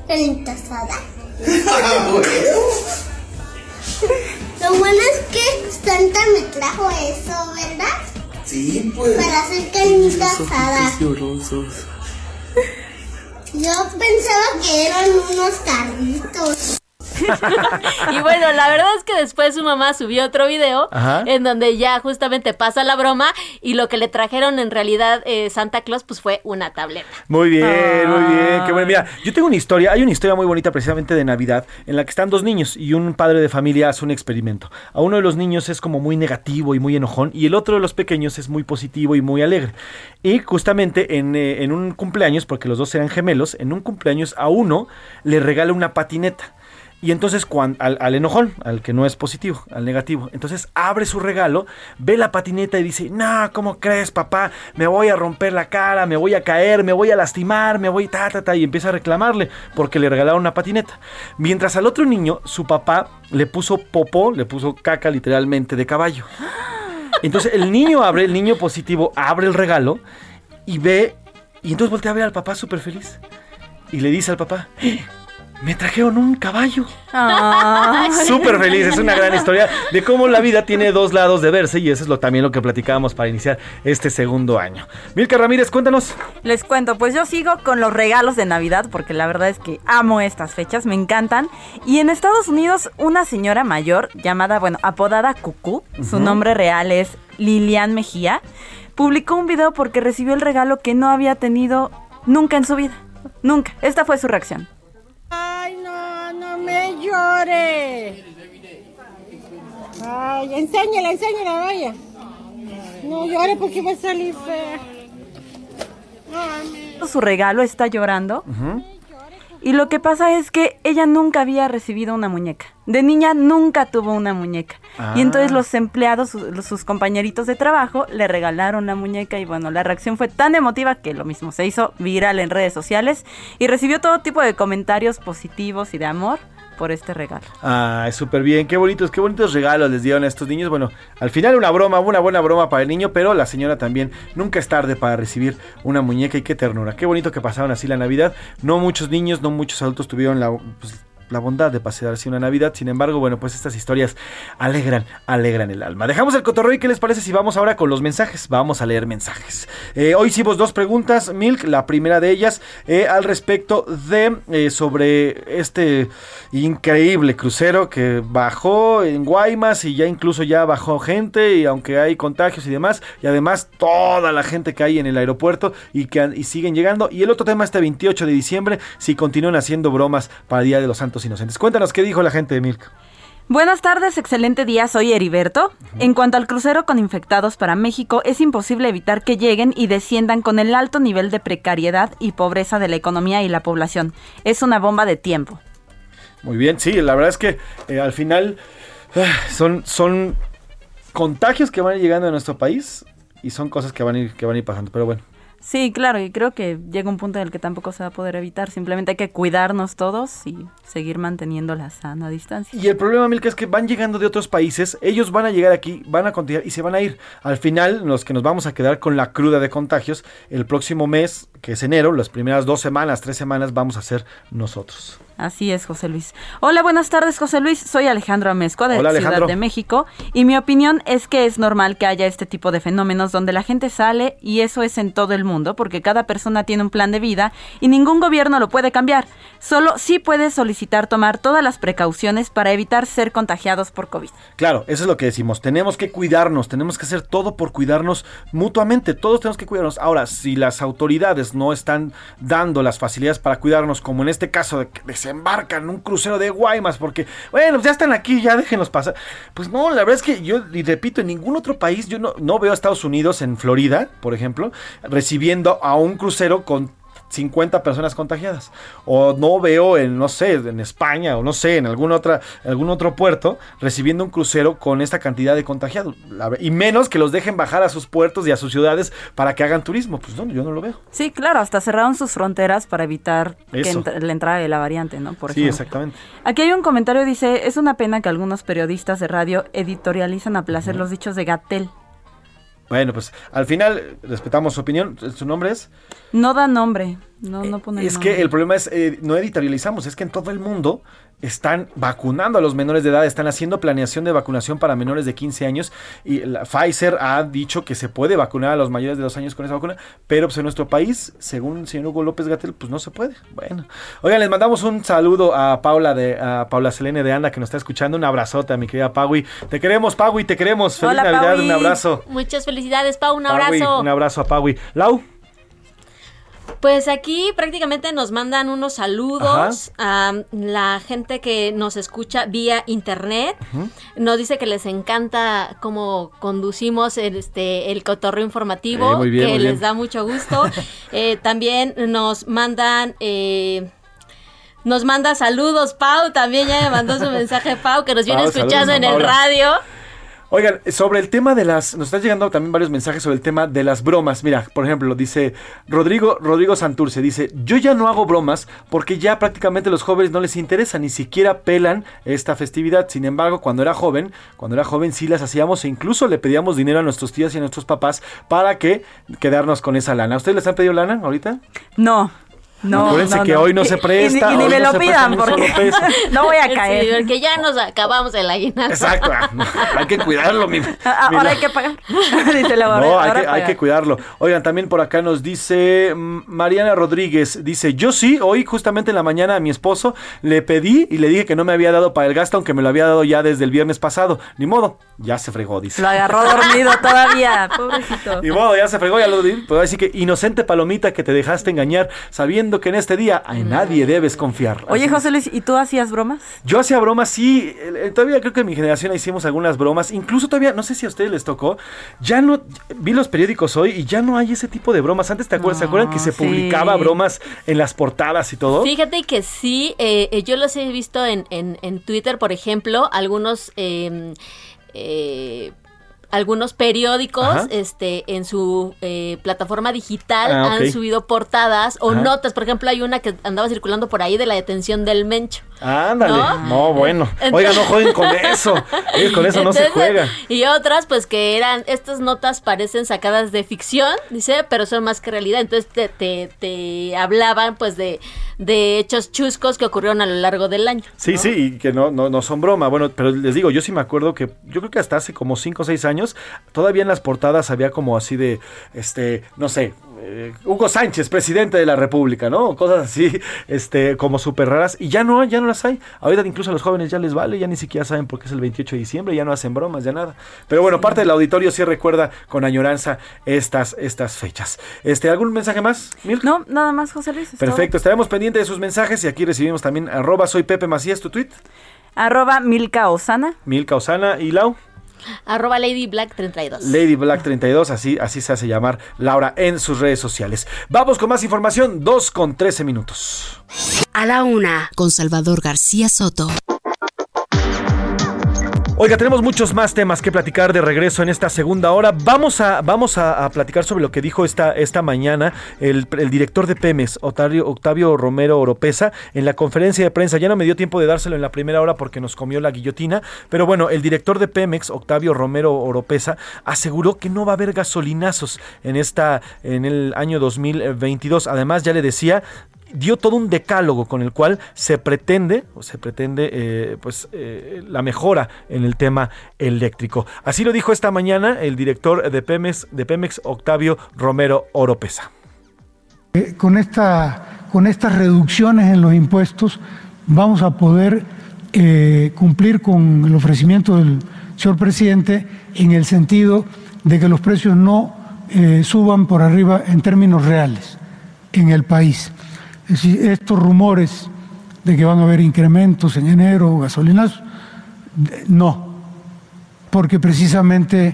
Speaker 20: Carnita asada. (laughs) Lo bueno es que Santa me trajo eso, ¿verdad?
Speaker 21: Sí, pues.
Speaker 20: Para hacer carnita asada. Yo pensaba que eran unos carritos. (laughs)
Speaker 19: y bueno, la verdad es que después su mamá subió otro video
Speaker 4: Ajá.
Speaker 19: en donde ya justamente pasa la broma y lo que le trajeron en realidad eh, Santa Claus pues fue una tableta.
Speaker 4: Muy bien, muy bien. Qué
Speaker 6: Ah.
Speaker 4: bueno. Mira, yo tengo una historia, hay una historia muy bonita precisamente de Navidad en la que están dos niños y un padre de familia hace un experimento. A uno de los niños es como muy negativo y muy enojón y el otro de los pequeños es muy positivo y muy alegre. Y justamente en, eh, en un cumpleaños, porque los dos eran gemelos, en un cumpleaños a uno le regala una patineta. Y entonces cuan- al, enojón, al que no es positivo, al negativo, entonces abre su regalo, ve la patineta y dice, no, ¿cómo crees, papá? Me voy a romper la cara, me voy a caer, me voy a lastimar, me voy ta, ta, ta, y empieza a reclamarle porque le regalaron una patineta. Mientras al otro niño, su papá le puso popó, le puso caca literalmente de caballo. Entonces el niño abre, el niño positivo abre el regalo y ve, y entonces voltea a ver al papá súper feliz. Y le dice al papá, "¡Eh! Me trajeron un caballo. Súper feliz, es una gran historia de cómo la vida tiene dos lados de verse y eso es lo, también lo que platicábamos para iniciar este segundo año. Milka Ramírez, cuéntanos.
Speaker 6: Les cuento, pues yo sigo con los regalos de Navidad porque la verdad es que amo estas fechas, me encantan. Y en Estados Unidos, una señora mayor llamada, bueno, apodada Cucú, su
Speaker 22: Ujú.
Speaker 6: nombre real es Lilian Mejía, publicó un video porque recibió el regalo que no había tenido nunca en su vida. Nunca. Esta fue su reacción.
Speaker 22: Me llore. Ay, enséñala, enséñala, vaya. No llore porque va a salir fea.
Speaker 6: su regalo, está llorando. Y lo que pasa es que ella nunca había recibido una muñeca. De niña nunca tuvo una muñeca. Y entonces
Speaker 4: Ah.
Speaker 6: los empleados, su- los- sus compañeritos de trabajo, le regalaron la muñeca y bueno, la reacción fue tan emotiva que lo mismo se hizo viral en redes sociales y recibió todo tipo de comentarios positivos y de amor por este regalo.
Speaker 4: Ah, súper bien, qué bonitos, qué bonitos regalos les dieron a estos niños. Bueno, al final una broma, una buena broma para el niño, pero la señora también nunca es tarde para recibir una muñeca y qué ternura. Qué bonito que pasaron así la Navidad. No muchos niños, no muchos adultos tuvieron la, pues, la bondad de pasar así una Navidad. Sin embargo, bueno, pues estas historias alegran, alegran el alma. Dejamos el cotorreo y qué les parece si vamos ahora con los mensajes. Vamos a leer mensajes. Eh, hoy hicimos dos preguntas, Milk. La primera de ellas eh, al respecto de eh, sobre este increíble crucero que bajó en Guaymas y ya incluso ya bajó gente y aunque hay contagios y demás y además toda la gente que hay en el aeropuerto y que y siguen llegando y el otro tema este 28 de diciembre si continúan haciendo bromas para el Día de los Santos Inocentes. Cuéntanos qué dijo la gente de Milk.
Speaker 6: Buenas tardes, excelente día, soy Heriberto. En cuanto al crucero con infectados para México, es imposible evitar que lleguen y desciendan con el alto nivel de precariedad y pobreza de la economía y la población. Es una bomba de tiempo.
Speaker 4: Muy bien, sí, la verdad es que eh, al final ah, son, son contagios que van llegando a nuestro país y son cosas que van a ir, que van a ir pasando. Pero bueno,
Speaker 6: Sí, claro, y creo que llega un punto en el que tampoco se va a poder evitar. Simplemente hay que cuidarnos todos y seguir manteniendo la sana distancia.
Speaker 4: Y el problema, Milka, es que van llegando de otros países, ellos van a llegar aquí, van a continuar y se van a ir. Al final, los que nos vamos a quedar con la cruda de contagios, el próximo mes, que es enero, las primeras dos semanas, tres semanas, vamos a ser nosotros.
Speaker 6: Así es, José Luis. Hola, buenas tardes, José Luis. Soy Alejandro Amezcua de
Speaker 4: Hola,
Speaker 6: Ciudad
Speaker 4: Alejandro.
Speaker 6: de México y mi opinión es que es normal que haya este tipo de fenómenos donde la gente sale y eso es en todo el mundo porque cada persona tiene un plan de vida y ningún gobierno lo puede cambiar. Solo sí puede solicitar tomar todas las precauciones para evitar ser contagiados por COVID.
Speaker 4: Claro, eso es lo que decimos. Tenemos que cuidarnos, tenemos que hacer todo por cuidarnos mutuamente. Todos tenemos que cuidarnos. Ahora, si las autoridades no están dando las facilidades para cuidarnos, como en este caso de que desembarcan un crucero de Guaymas, porque, bueno, ya están aquí, ya déjenlos pasar. Pues no, la verdad es que yo, y repito, en ningún otro país, yo no, no veo a Estados Unidos, en Florida, por ejemplo, recibiendo a un crucero con 50 personas contagiadas. O no veo en, no sé, en España o no sé, en algún, otra, algún otro puerto recibiendo un crucero con esta cantidad de contagiados. Y menos que los dejen bajar a sus puertos y a sus ciudades para que hagan turismo. Pues no, yo no lo veo.
Speaker 6: Sí, claro, hasta cerraron sus fronteras para evitar que entra- la entrada de la variante, ¿no? Por
Speaker 4: sí,
Speaker 6: ejemplo.
Speaker 4: exactamente.
Speaker 6: Aquí hay un comentario, dice, es una pena que algunos periodistas de radio editorializan a placer los dichos de Gatel.
Speaker 4: Bueno, pues al final respetamos su opinión. ¿Su nombre es?
Speaker 6: No da nombre, no, no pone
Speaker 4: Es
Speaker 6: nombre.
Speaker 4: que el problema es, eh, no editorializamos, es que en todo el mundo están vacunando a los menores de edad, están haciendo planeación de vacunación para menores de 15 años y la Pfizer ha dicho que se puede vacunar a los mayores de 2 años con esa vacuna, pero pues en nuestro país, según el señor Hugo López Gatel, pues no se puede. Bueno, oigan, les mandamos un saludo a Paula de a Paula Selene de Anda que nos está escuchando, un abrazote a mi querida Paui. Te queremos, Paui, te queremos. Feliz
Speaker 19: Hola,
Speaker 4: Navidad,
Speaker 19: Paui.
Speaker 4: un abrazo.
Speaker 19: Muchas felicidades, Pau, un
Speaker 4: Paui,
Speaker 19: abrazo.
Speaker 4: un abrazo a Paui. Lau.
Speaker 19: Pues aquí prácticamente nos mandan unos saludos a la gente que nos escucha vía internet. Nos dice que les encanta cómo conducimos el, este, el cotorreo informativo,
Speaker 4: Eh, muy bien,
Speaker 19: que
Speaker 4: muy
Speaker 19: les
Speaker 4: bien.
Speaker 19: da mucho gusto. (laughs) Eh, también nos mandan... eh, nos manda saludos, Pau, también ya me mandó su mensaje Pau, que nos viene
Speaker 4: Pau,
Speaker 19: escuchando
Speaker 4: saludos
Speaker 19: en el radio.
Speaker 4: Oigan, sobre el tema de las. Nos están llegando también varios mensajes sobre el tema de las bromas. Mira, por ejemplo, dice Rodrigo, Rodrigo Santurce, dice: Yo ya no hago bromas porque ya prácticamente los jóvenes no les interesa, ni siquiera pelan esta festividad. Sin embargo, cuando era joven, cuando era joven sí las hacíamos e incluso le pedíamos dinero a nuestros tíos y a nuestros papás para que quedarnos con esa lana. ¿Ustedes les han pedido lana ahorita?
Speaker 6: No. No,
Speaker 4: Acuérdense
Speaker 6: no,
Speaker 4: que
Speaker 6: no.
Speaker 4: hoy no se
Speaker 6: Y- y-
Speaker 4: presta,
Speaker 6: Y, ni me
Speaker 4: no
Speaker 6: lo pidan
Speaker 4: ni
Speaker 6: porque (laughs) no voy a
Speaker 19: Sí,
Speaker 6: caer.
Speaker 19: porque ya nos acabamos el aguinaldo.
Speaker 4: Exacto, ah, hay que cuidarlo, mi.
Speaker 6: Ah,
Speaker 4: mi-
Speaker 6: Ahora hay que pagar. (laughs) Dice la
Speaker 4: No, hay que, hay
Speaker 6: pagar.
Speaker 4: que cuidarlo. Oigan, también por acá nos dice mm, Mariana Rodríguez, dice, yo sí, hoy justamente en la mañana a mi esposo le pedí y le dije que no me había dado para el gasto, aunque me lo había dado ya desde el viernes pasado. Ni modo, Ya se fregó, dice.
Speaker 6: Lo agarró dormido todavía, pobrecito. (laughs)
Speaker 4: Y bueno, ya se fregó, ya lo di. Pero así que inocente palomita que te dejaste engañar sabiendo que en este día a nadie debes confiar.
Speaker 6: Oye,
Speaker 4: Así
Speaker 6: José Luis, ¿y tú hacías bromas?
Speaker 4: Yo hacía bromas, sí. eh, Todavía creo que en mi generación hicimos algunas bromas. Incluso todavía, no sé si a ustedes les tocó. Ya no. Vi los periódicos hoy y ya no hay ese tipo de bromas. Antes, ¿te acuerdas? ¿Se acuerdan que se
Speaker 19: sí.
Speaker 4: publicaba bromas en las portadas y todo?
Speaker 19: Fíjate que sí, eh, eh, yo los he visto en, en, en Twitter, por ejemplo, algunos eh, eh, algunos periódicos
Speaker 23: Ajá.
Speaker 19: este en su eh, plataforma digital
Speaker 23: Ah,
Speaker 19: han subido portadas o
Speaker 4: Ajá.
Speaker 19: notas. Por ejemplo, hay una que andaba circulando por ahí de la detención del Mencho.
Speaker 4: Ándale.
Speaker 19: ¿No?
Speaker 4: ¿No? bueno. Oiga, no jueguen con eso. (laughs) Con eso no se juega.
Speaker 19: Y otras, pues que eran, estas notas parecen sacadas de ficción, dice, pero son más que realidad. Entonces te, te, te hablaban, pues, de, de hechos chuscos que ocurrieron a lo largo del año.
Speaker 4: Sí, sí, y que no, no, no son broma. Bueno, pero les digo, yo sí me acuerdo que yo creo que hasta hace como 5 o 6 años, todavía en las portadas había como así de, este, no sé, eh, Hugo Sánchez, presidente de la República, ¿no? Cosas así, (laughs) este, como súper raras. Y ya no, ya no las hay. Ahorita incluso a los jóvenes ya les vale, ya ni siquiera saben por qué es el 28 de diciembre, ya no hacen bromas, ya nada. Pero bueno, parte del auditorio sí recuerda con añoranza estas, estas fechas. Este, ¿Algún mensaje más?
Speaker 6: No, nada más, José Luis. es todo.
Speaker 4: Perfecto, estaremos pendientes de sus mensajes y aquí recibimos también arroba soy Pepe Macías, tu tweet,
Speaker 6: Arroba Milka Osana.
Speaker 4: Milka Osana y Lau.
Speaker 19: Arroba Lady Black 32.
Speaker 4: Lady Black 32, así, así se hace llamar Laura en sus redes sociales. Vamos con más información, 2 con 13 minutos.
Speaker 5: A la una, con Salvador García Soto.
Speaker 4: Oiga, tenemos muchos más temas que platicar de regreso en esta segunda hora. Vamos a, vamos a, platicar sobre lo que dijo esta, esta mañana el, director de Pemex, Octavio, Octavio Romero Oropesa, en la conferencia de prensa. Ya no me dio tiempo de dárselo en la primera hora porque nos comió la guillotina. Pero bueno, el director de Pemex, Octavio Romero Oropesa, aseguró que no va a haber gasolinazos en, esta, en el año 2022. Además, ya le decía, dio todo un decálogo con el cual se pretende, o se pretende, eh, pues, eh, la mejora en el tema eléctrico. Así lo dijo esta mañana el director de Pemex, de Pemex Octavio Romero Oropesa.
Speaker 23: Eh, Con, esta, con estas reducciones en los impuestos vamos a poder cumplir con el ofrecimiento del señor presidente en el sentido de que los precios no suban por arriba en términos reales en el país. Es decir, estos rumores de que van a haber incrementos en enero, gasolinas, no, porque precisamente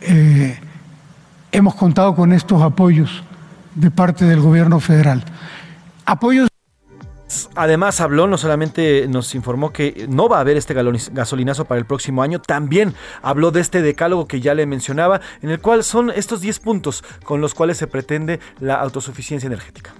Speaker 23: eh, hemos contado con estos apoyos de parte del gobierno federal. Apoyos
Speaker 4: Además habló, no solamente nos informó que no va a haber este gasolinazo para el próximo año, también habló de este decálogo que ya le mencionaba, en el cual son estos 10 puntos con los cuales se pretende la autosuficiencia energética.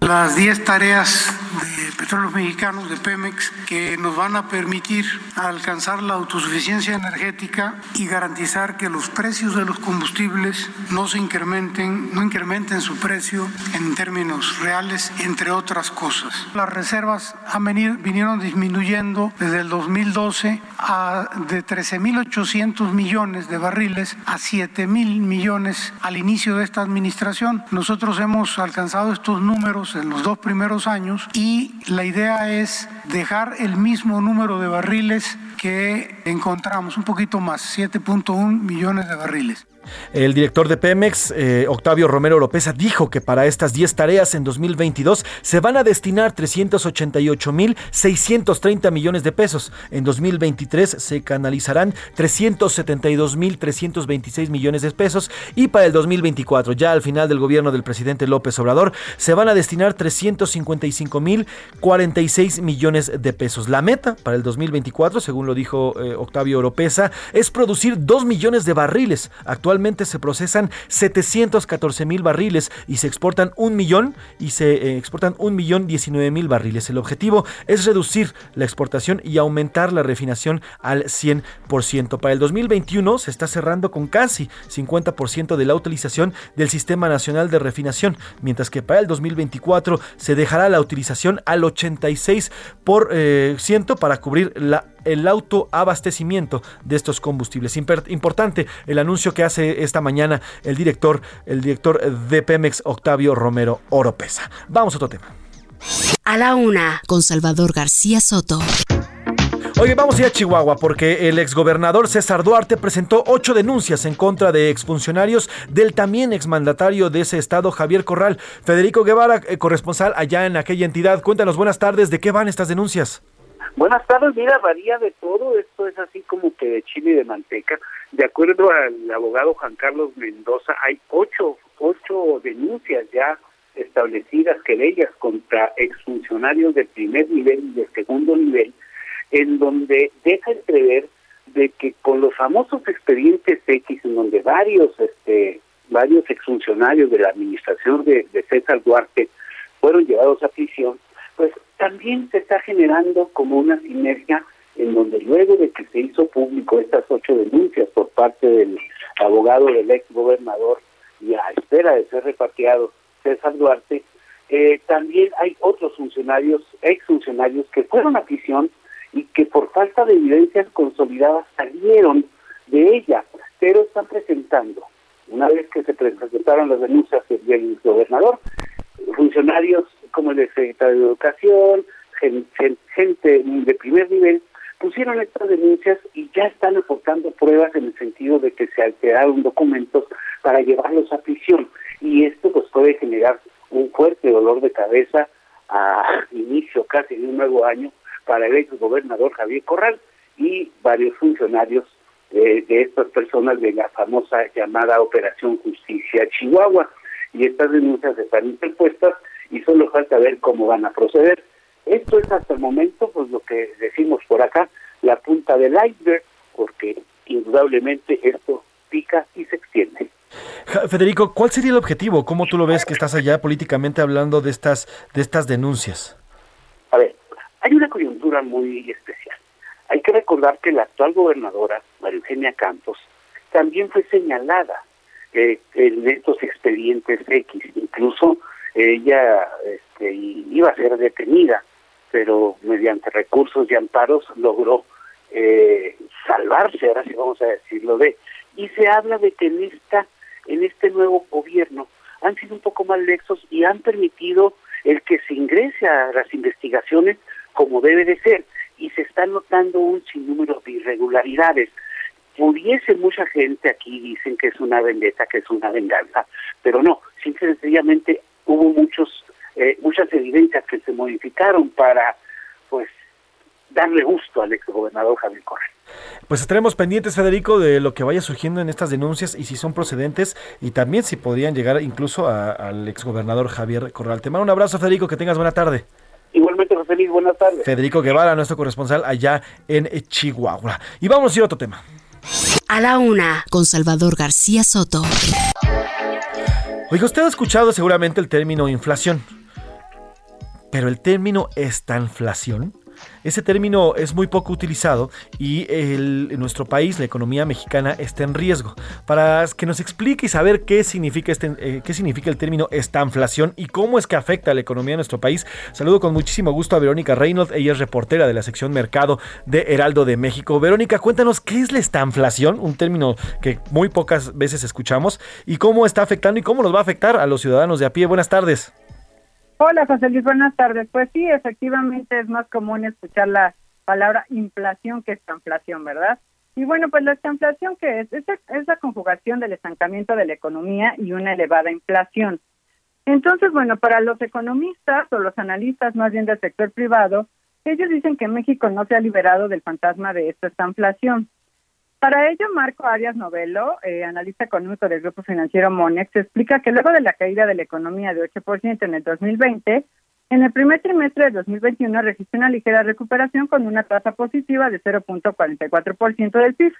Speaker 23: Las 10 tareas de Petróleos Mexicanos, de Pemex, que nos van a permitir alcanzar la autosuficiencia energética y garantizar que los precios de los combustibles no se incrementen, no incrementen su precio en términos reales, entre otras cosas. Las reservas han venido, vinieron disminuyendo desde el 2012 a de 13.800 millones de barriles a 7.000 millones al inicio de esta administración. Nosotros hemos alcanzado estos números en los dos primeros años y la idea es dejar el mismo número de barriles que encontramos, un poquito más, 7.1 millones de barriles.
Speaker 4: El director de Pemex, eh, Octavio Romero Oropesa, dijo que para estas 10 tareas en 2022 se van a destinar 388.630 millones de pesos. En 2023 se canalizarán 372.326 millones de pesos y para el 2024, ya al final del gobierno del presidente López Obrador, se van a destinar 355.046 millones de pesos. La meta para el 2024, según lo dijo eh, Octavio Oropesa, es producir 2 millones de barriles. Actualmente se procesan 714 mil barriles y se exportan un millón y se eh, exportan un millón 19 mil barriles. El objetivo es reducir la exportación y aumentar la refinación al 100%. Para el 2021 se está cerrando con casi 50% de la utilización del Sistema Nacional de Refinación, mientras que para el 2024 se dejará la utilización al 86% por, eh, ciento para cubrir la el autoabastecimiento de estos combustibles. Importante el anuncio que hace esta mañana el director, el director de Pemex, Octavio Romero Oropesa. Vamos a otro tema.
Speaker 5: A la una, con Salvador García Soto.
Speaker 4: Oye, vamos a ir a Chihuahua porque el exgobernador César Duarte presentó ocho denuncias en contra de exfuncionarios del también exmandatario de ese estado, Javier Corral. Federico Guevara, eh, corresponsal allá en aquella entidad. Cuéntanos, buenas tardes, ¿de qué van estas denuncias?
Speaker 24: Buenas tardes, mira, varía de todo, esto es así como que de chile y de manteca. De acuerdo al abogado Juan Carlos Mendoza, hay ocho, ocho denuncias ya establecidas, querellas contra exfuncionarios de primer nivel y de segundo nivel, en donde deja entrever de que con los famosos expedientes X, en donde varios, este, varios exfuncionarios de la administración de, de César Duarte fueron llevados a prisión, pues también se está generando como una sinergia en donde luego de que se hizo público estas ocho denuncias por parte del abogado del ex gobernador y a espera de ser repatriado César Duarte, eh, también hay otros funcionarios, ex funcionarios que fueron a prisión y que por falta de evidencias consolidadas salieron de ella, pero están presentando, una vez que se presentaron las denuncias del gobernador, funcionarios como el secretario de Educación, gen- gen- gente de primer nivel, pusieron estas denuncias y ya están aportando pruebas en el sentido de que se alteraron documentos para llevarlos a prisión. Y esto pues puede generar un fuerte dolor de cabeza a inicio casi de un nuevo año para el ex gobernador Javier Corral y varios funcionarios de, de estas personas de la famosa llamada Operación Justicia Chihuahua. Y estas denuncias están interpuestas y solo falta ver cómo van a proceder. Esto es hasta el momento, pues lo que decimos por acá, la punta del iceberg, porque indudablemente esto pica y se extiende.
Speaker 4: Federico, ¿cuál sería el objetivo? ¿Cómo tú lo ves que estás allá políticamente hablando de estas, de estas denuncias?
Speaker 24: A ver, hay una coyuntura muy especial. Hay que recordar que la actual gobernadora, María Eugenia Campos, también fue señalada eh, en estos expedientes X. Incluso ella este, iba a ser detenida, pero mediante recursos y amparos logró eh, salvarse, ahora sí vamos a decirlo de. Y se habla de que en esta, en este nuevo gobierno han sido un poco más lexos y han permitido el que se ingrese a las investigaciones como debe de ser y se está notando un sinnúmero de irregularidades. Pudiese mucha gente aquí dicen que es una vendetta, que es una venganza, pero no, simple y sencillamente hubo muchos eh, muchas evidencias que se modificaron para pues darle gusto al exgobernador Javier Correa.
Speaker 4: Pues estaremos pendientes, Federico, de lo que vaya surgiendo en estas denuncias y si son procedentes y también si podrían llegar incluso a- al exgobernador Javier Corral. Te mando un abrazo, Federico, que tengas buena tarde.
Speaker 24: Igualmente, José Luis, buenas tardes.
Speaker 4: Federico Guevara, nuestro corresponsal allá en Chihuahua. Y vamos a ir a otro tema.
Speaker 5: A la una, con Salvador García Soto.
Speaker 4: Oiga, usted ha escuchado seguramente el término inflación, pero el término estanflación, ese término es muy poco utilizado y en nuestro país, la economía mexicana, está en riesgo. Para que nos explique y saber qué significa, este, eh, qué significa el término estanflación y cómo es que afecta a la economía de nuestro país, saludo con muchísimo gusto a Verónica Reynolds, ella es reportera de la sección Mercado de Heraldo de México. Verónica, cuéntanos qué es la estanflación, un término que muy pocas veces escuchamos, y cómo está afectando y cómo nos va a afectar a los ciudadanos de a pie. Buenas tardes.
Speaker 25: Hola, José Luis, buenas tardes. Pues sí, efectivamente es más común escuchar la palabra inflación que estanflación, ¿verdad? Y bueno, pues la estanflación, ¿qué es? Es, es la conjugación del estancamiento de la economía y una elevada inflación. Entonces, bueno, para los economistas o los analistas más bien del sector privado, ellos dicen que México no se ha liberado del fantasma de esta estanflación. Para ello, Marco Arias Novelo, eh, analista económico del grupo financiero Monex, explica que luego de la caída de la economía de 8% en el 2020, en el primer trimestre de 2021 registró una ligera recuperación con una tasa positiva de 0.44% del PIB,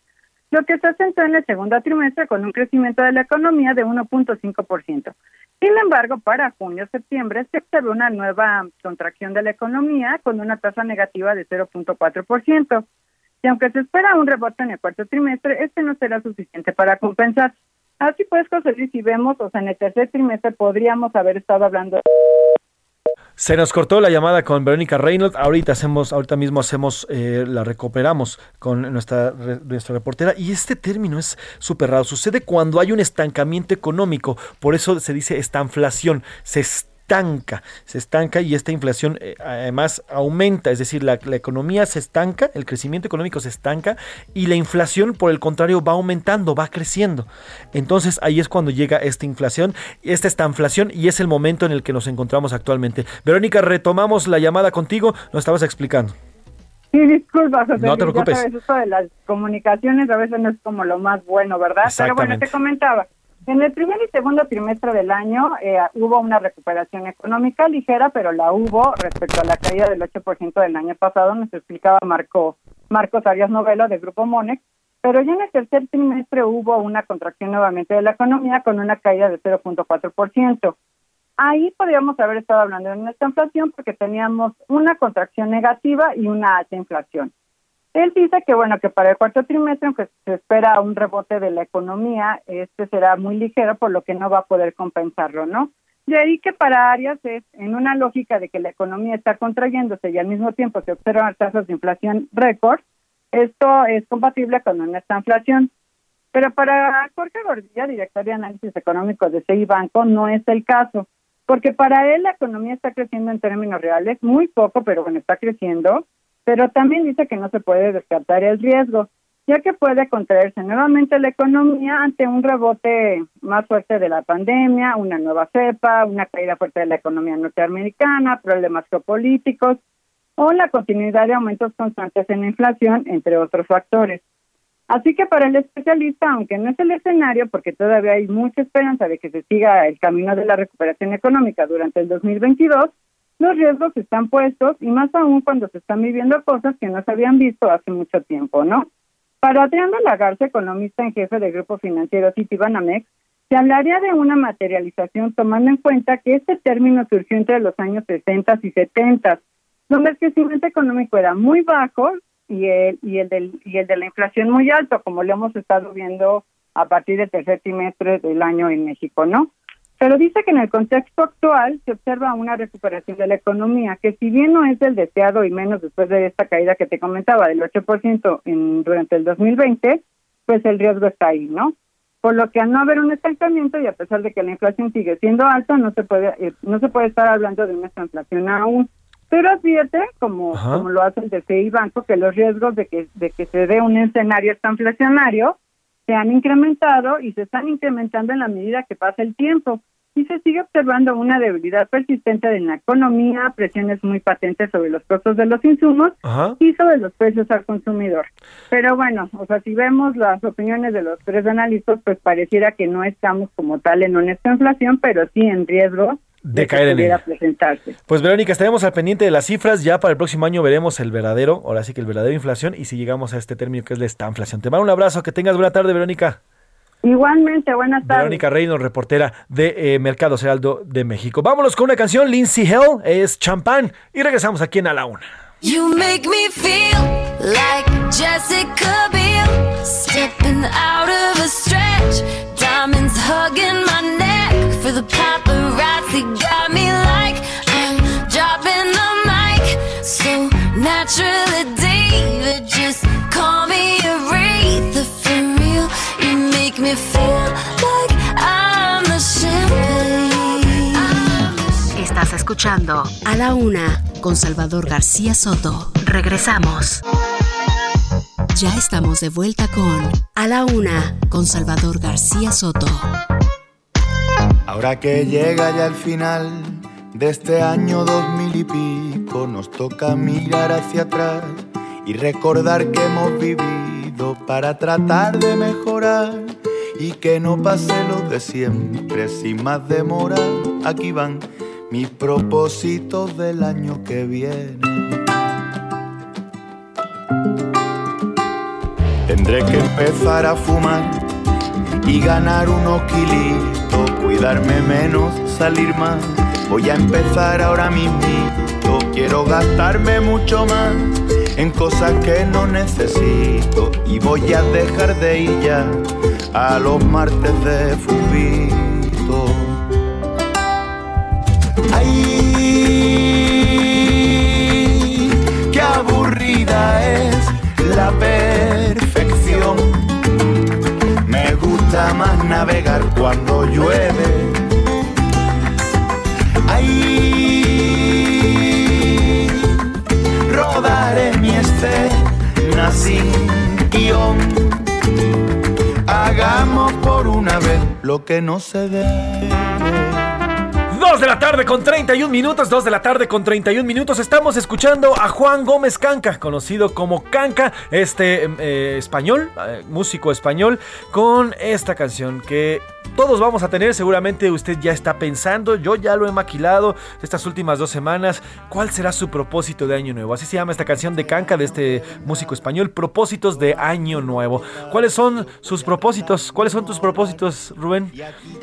Speaker 25: lo que se asentó en el segundo trimestre con un crecimiento de la economía de 1.5%. Sin embargo, para junio-septiembre se observó una nueva contracción de la economía con una tasa negativa de 0.4%. Y aunque se espera un rebote en el cuarto trimestre, este no será suficiente para compensar. Así pues, José Luis, si vemos, o sea, en el tercer trimestre podríamos haber estado hablando
Speaker 4: Se nos cortó la llamada con Verónica Reynolds. Ahorita hacemos, ahorita mismo hacemos, eh, la recuperamos con nuestra, nuestra reportera. Y este término es súper raro. Sucede cuando hay un estancamiento económico. Por eso se dice estanflación. Se es- estanca, se estanca y esta inflación eh, además aumenta, es decir, la, la economía se estanca, el crecimiento económico se estanca y la inflación, por el contrario, va aumentando, va creciendo. Entonces ahí es cuando llega esta inflación, esta estanflación y es el momento en el que nos encontramos actualmente. Verónica, retomamos la llamada contigo, nos estabas explicando.
Speaker 25: Sí, disculpa, José
Speaker 4: No te
Speaker 25: ya
Speaker 4: preocupes.
Speaker 25: sabes, esto de las comunicaciones a veces no es como lo más bueno, ¿verdad? Pero bueno, te comentaba, en el primer y segundo trimestre del año eh, hubo una recuperación económica ligera, pero la hubo respecto a la caída del 8% del año pasado, nos explicaba Marco, Marcos Arias Novelo de Grupo Monex, pero ya en el tercer trimestre hubo una contracción nuevamente de la economía con una caída de 0.4%. Ahí podríamos haber estado hablando de una inflación porque teníamos una contracción negativa y una alta inflación. Él dice que bueno que para el cuarto trimestre, aunque se espera un rebote de la economía, este será muy ligero, por lo que no va a poder compensarlo, ¿no? De ahí que para Arias es en una lógica de que la economía está contrayéndose y al mismo tiempo se observan tasas de inflación récord, esto es compatible con una esta inflación. Pero para Jorge Gordilla, director de análisis económico de CI Banco, no es el caso, porque para él la economía está creciendo en términos reales, muy poco, pero bueno, está creciendo, pero también dice que no se puede descartar el riesgo, ya que puede contraerse nuevamente la economía ante un rebote más fuerte de la pandemia, una nueva cepa, una caída fuerte de la economía norteamericana, problemas geopolíticos o la continuidad de aumentos constantes en la inflación, entre otros factores. Así que para el especialista, aunque no es el escenario, porque todavía hay mucha esperanza de que se siga el camino de la recuperación económica durante el 2022, los riesgos están puestos y más aún cuando se están viviendo cosas que no se habían visto hace mucho tiempo, ¿no? Para Adriano Lagarce, economista en jefe del grupo financiero Citibanamex, se hablaría de una materialización tomando en cuenta que este término surgió entre los años 60 y 70, donde el crecimiento económico era muy bajo y el, y el, del, y el de la inflación muy alto, como lo hemos estado viendo a partir del tercer trimestre del año en México, ¿no? Pero dice que en el contexto actual se observa una recuperación de la economía, que si bien no es el deseado y menos después de esta caída que te comentaba del 8% en, durante el 2020, pues el riesgo está ahí, ¿no? Por lo que al no haber un estancamiento y a pesar de que la inflación sigue siendo alta, no se puede eh, no se puede estar hablando de una inflación aún. Pero advierte, como,
Speaker 4: Ajá.
Speaker 25: como lo hace el DCI Banco, que los riesgos de que, de que se dé un escenario inflacionario se han incrementado y se están incrementando en la medida que pasa el tiempo. Y se sigue observando una debilidad persistente en la economía, presiones muy patentes sobre los costos de los insumos
Speaker 4: Ajá.
Speaker 25: y sobre los precios al consumidor. Pero bueno, o sea, si vemos las opiniones de los tres analistas, pues pareciera que no estamos como tal en una inflación, pero sí en riesgo
Speaker 4: De caer en
Speaker 25: pudiera
Speaker 4: ella.
Speaker 25: presentarse.
Speaker 4: Pues Verónica, estaremos al pendiente de las cifras. Ya para el próximo año veremos el verdadero, ahora sí que el verdadero inflación y si llegamos a este término que es la estanflación. Te mando un abrazo, que tengas buena tarde, Verónica.
Speaker 25: Igualmente, buenas tardes.
Speaker 4: Verónica Reynolds, reportera de eh, Mercados Heraldo de México. Vámonos con una canción, Lindsay Hell, es Champán, y regresamos aquí en A la Una.
Speaker 26: You make me feel like Jessica Biel, stepping out of a stretch, diamonds hugging my neck for the paparazzi. Got me like I'm dropping the mic, so naturally, David. Just call me Aretha for real. You make me feel like I'm the champagne.
Speaker 5: Estás escuchando A la Una con Salvador García Soto. Regresamos. Ya estamos de vuelta con A la Una con Salvador García Soto.
Speaker 27: Ahora que llega ya el final de este año dos mil y pico, nos toca mirar hacia atrás y recordar que hemos vivido para tratar de mejorar y que no pase lo de siempre sin más demora. Aquí van mis propósitos del año que viene. Tendré que empezar a fumar y ganar unos kilitos, cuidarme menos, salir más. Voy a empezar ahora mismo, quiero gastarme mucho más en cosas que no necesito y voy a dejar de ir ya a los martes de fubito. Ay, qué aburrida es la perfección más navegar cuando llueve. Ahí rodaré mi escena sin guion. Hagamos por una vez lo que no se debe.
Speaker 4: 2 de la tarde con 31 minutos, 2 de la tarde con 31 minutos. Estamos escuchando a Juan Gómez Canca, conocido como Canca, este eh, español, eh, músico español, con esta canción que todos vamos a tener. Seguramente usted ya está pensando, yo ya lo he maquilado estas últimas dos semanas. ¿Cuál será su propósito de año nuevo? Así se llama esta canción de Canca de este músico español, Propósitos de Año Nuevo. ¿Cuáles son sus propósitos? ¿Cuáles son tus propósitos, Rubén?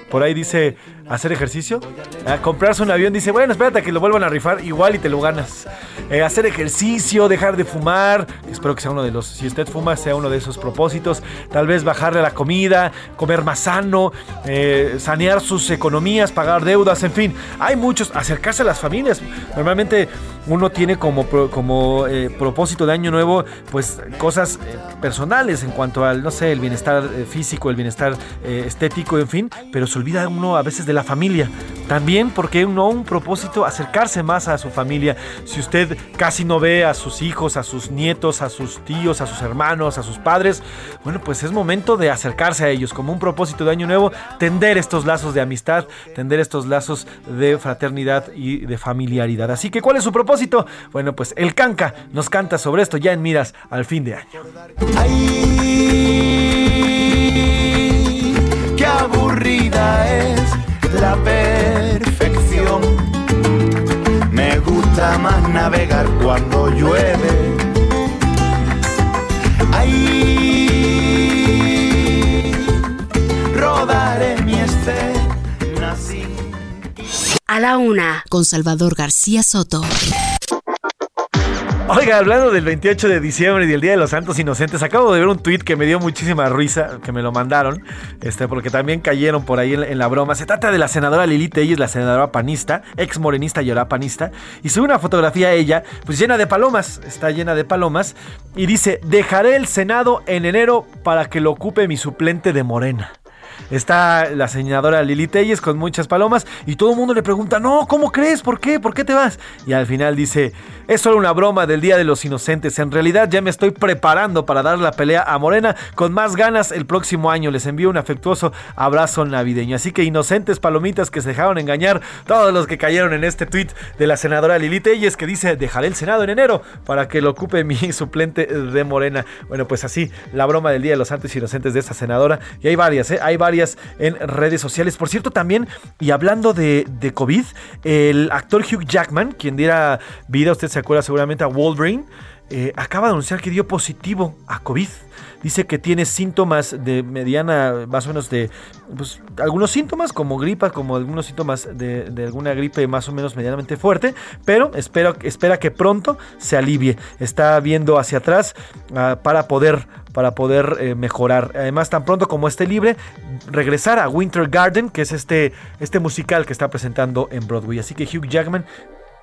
Speaker 4: Por ahí dice hacer ejercicio. Ah, comprarse un avión dice, bueno, espérate a que lo vuelvan a rifar igual y te lo ganas. Eh, hacer ejercicio, dejar de fumar. Espero que sea uno de los, si usted fuma, sea uno de esos propósitos. Tal vez bajarle la comida, comer más sano, eh, sanear sus economías, pagar deudas, en fin. Hay muchos, acercarse a las familias. Normalmente uno tiene como, como eh, propósito de año nuevo, pues cosas eh, personales en cuanto al, no sé, el bienestar físico, el bienestar estético, en fin, pero se olvida uno a veces de la familia. También porque no un propósito acercarse más a su familia. Si usted casi no ve a sus hijos, a sus nietos, a sus tíos, a sus hermanos, a sus padres, bueno, pues es momento de acercarse a ellos como un propósito de año nuevo, tender estos lazos de amistad, tender estos lazos de fraternidad y de familiaridad. Así que, ¿cuál es su propósito? Bueno, pues el Canca nos canta sobre esto ya en miras al fin de año.
Speaker 27: Qué aburrida es la perfección. Me gusta más navegar cuando llueve.
Speaker 5: A la una, con Salvador García Soto.
Speaker 4: Oiga, hablando del 28 de diciembre y del Día de los Santos Inocentes, acabo de ver un tuit que me dio muchísima risa, que me lo mandaron, este, porque también cayeron por ahí en, en la broma. Se trata de la senadora Lili Telles, la senadora panista, ex morenista y ahora panista, y sube una fotografía a ella, pues llena de palomas, está llena de palomas, y dice, dejaré el Senado en enero para que lo ocupe mi suplente de Morena. Está la senadora Lili Telles con muchas palomas y todo el mundo le pregunta, no, ¿cómo crees? ¿Por qué? ¿Por qué te vas? Y al final dice, es solo una broma del Día de los Inocentes. En realidad ya me estoy preparando para dar la pelea a Morena con más ganas el próximo año. Les envío un afectuoso abrazo navideño. Así que inocentes palomitas que se dejaron engañar todos los que cayeron en este tweet de la senadora Lili Telles que dice, dejaré el Senado en enero para que lo ocupe mi (laughs) suplente de Morena. Bueno, pues así, la broma del Día de los Santos Inocentes de esta senadora. Y hay varias, ¿eh? Hay varias en redes sociales. Por cierto, también, y hablando de, COVID, el actor Hugh Jackman, quien diera vida, usted se acuerda seguramente a Wolverine, eh, acaba de anunciar que dio positivo a COVID. Dice que tiene síntomas de mediana, más o menos de, pues, algunos síntomas como gripa, como algunos síntomas de, alguna gripe más o menos medianamente fuerte, pero espera que pronto se alivie. Está viendo hacia atrás ah, para poder, para poder eh, mejorar. Además, tan pronto como esté libre, regresar a Winter Garden, que es este, este musical que está presentando en Broadway. Así que Hugh Jackman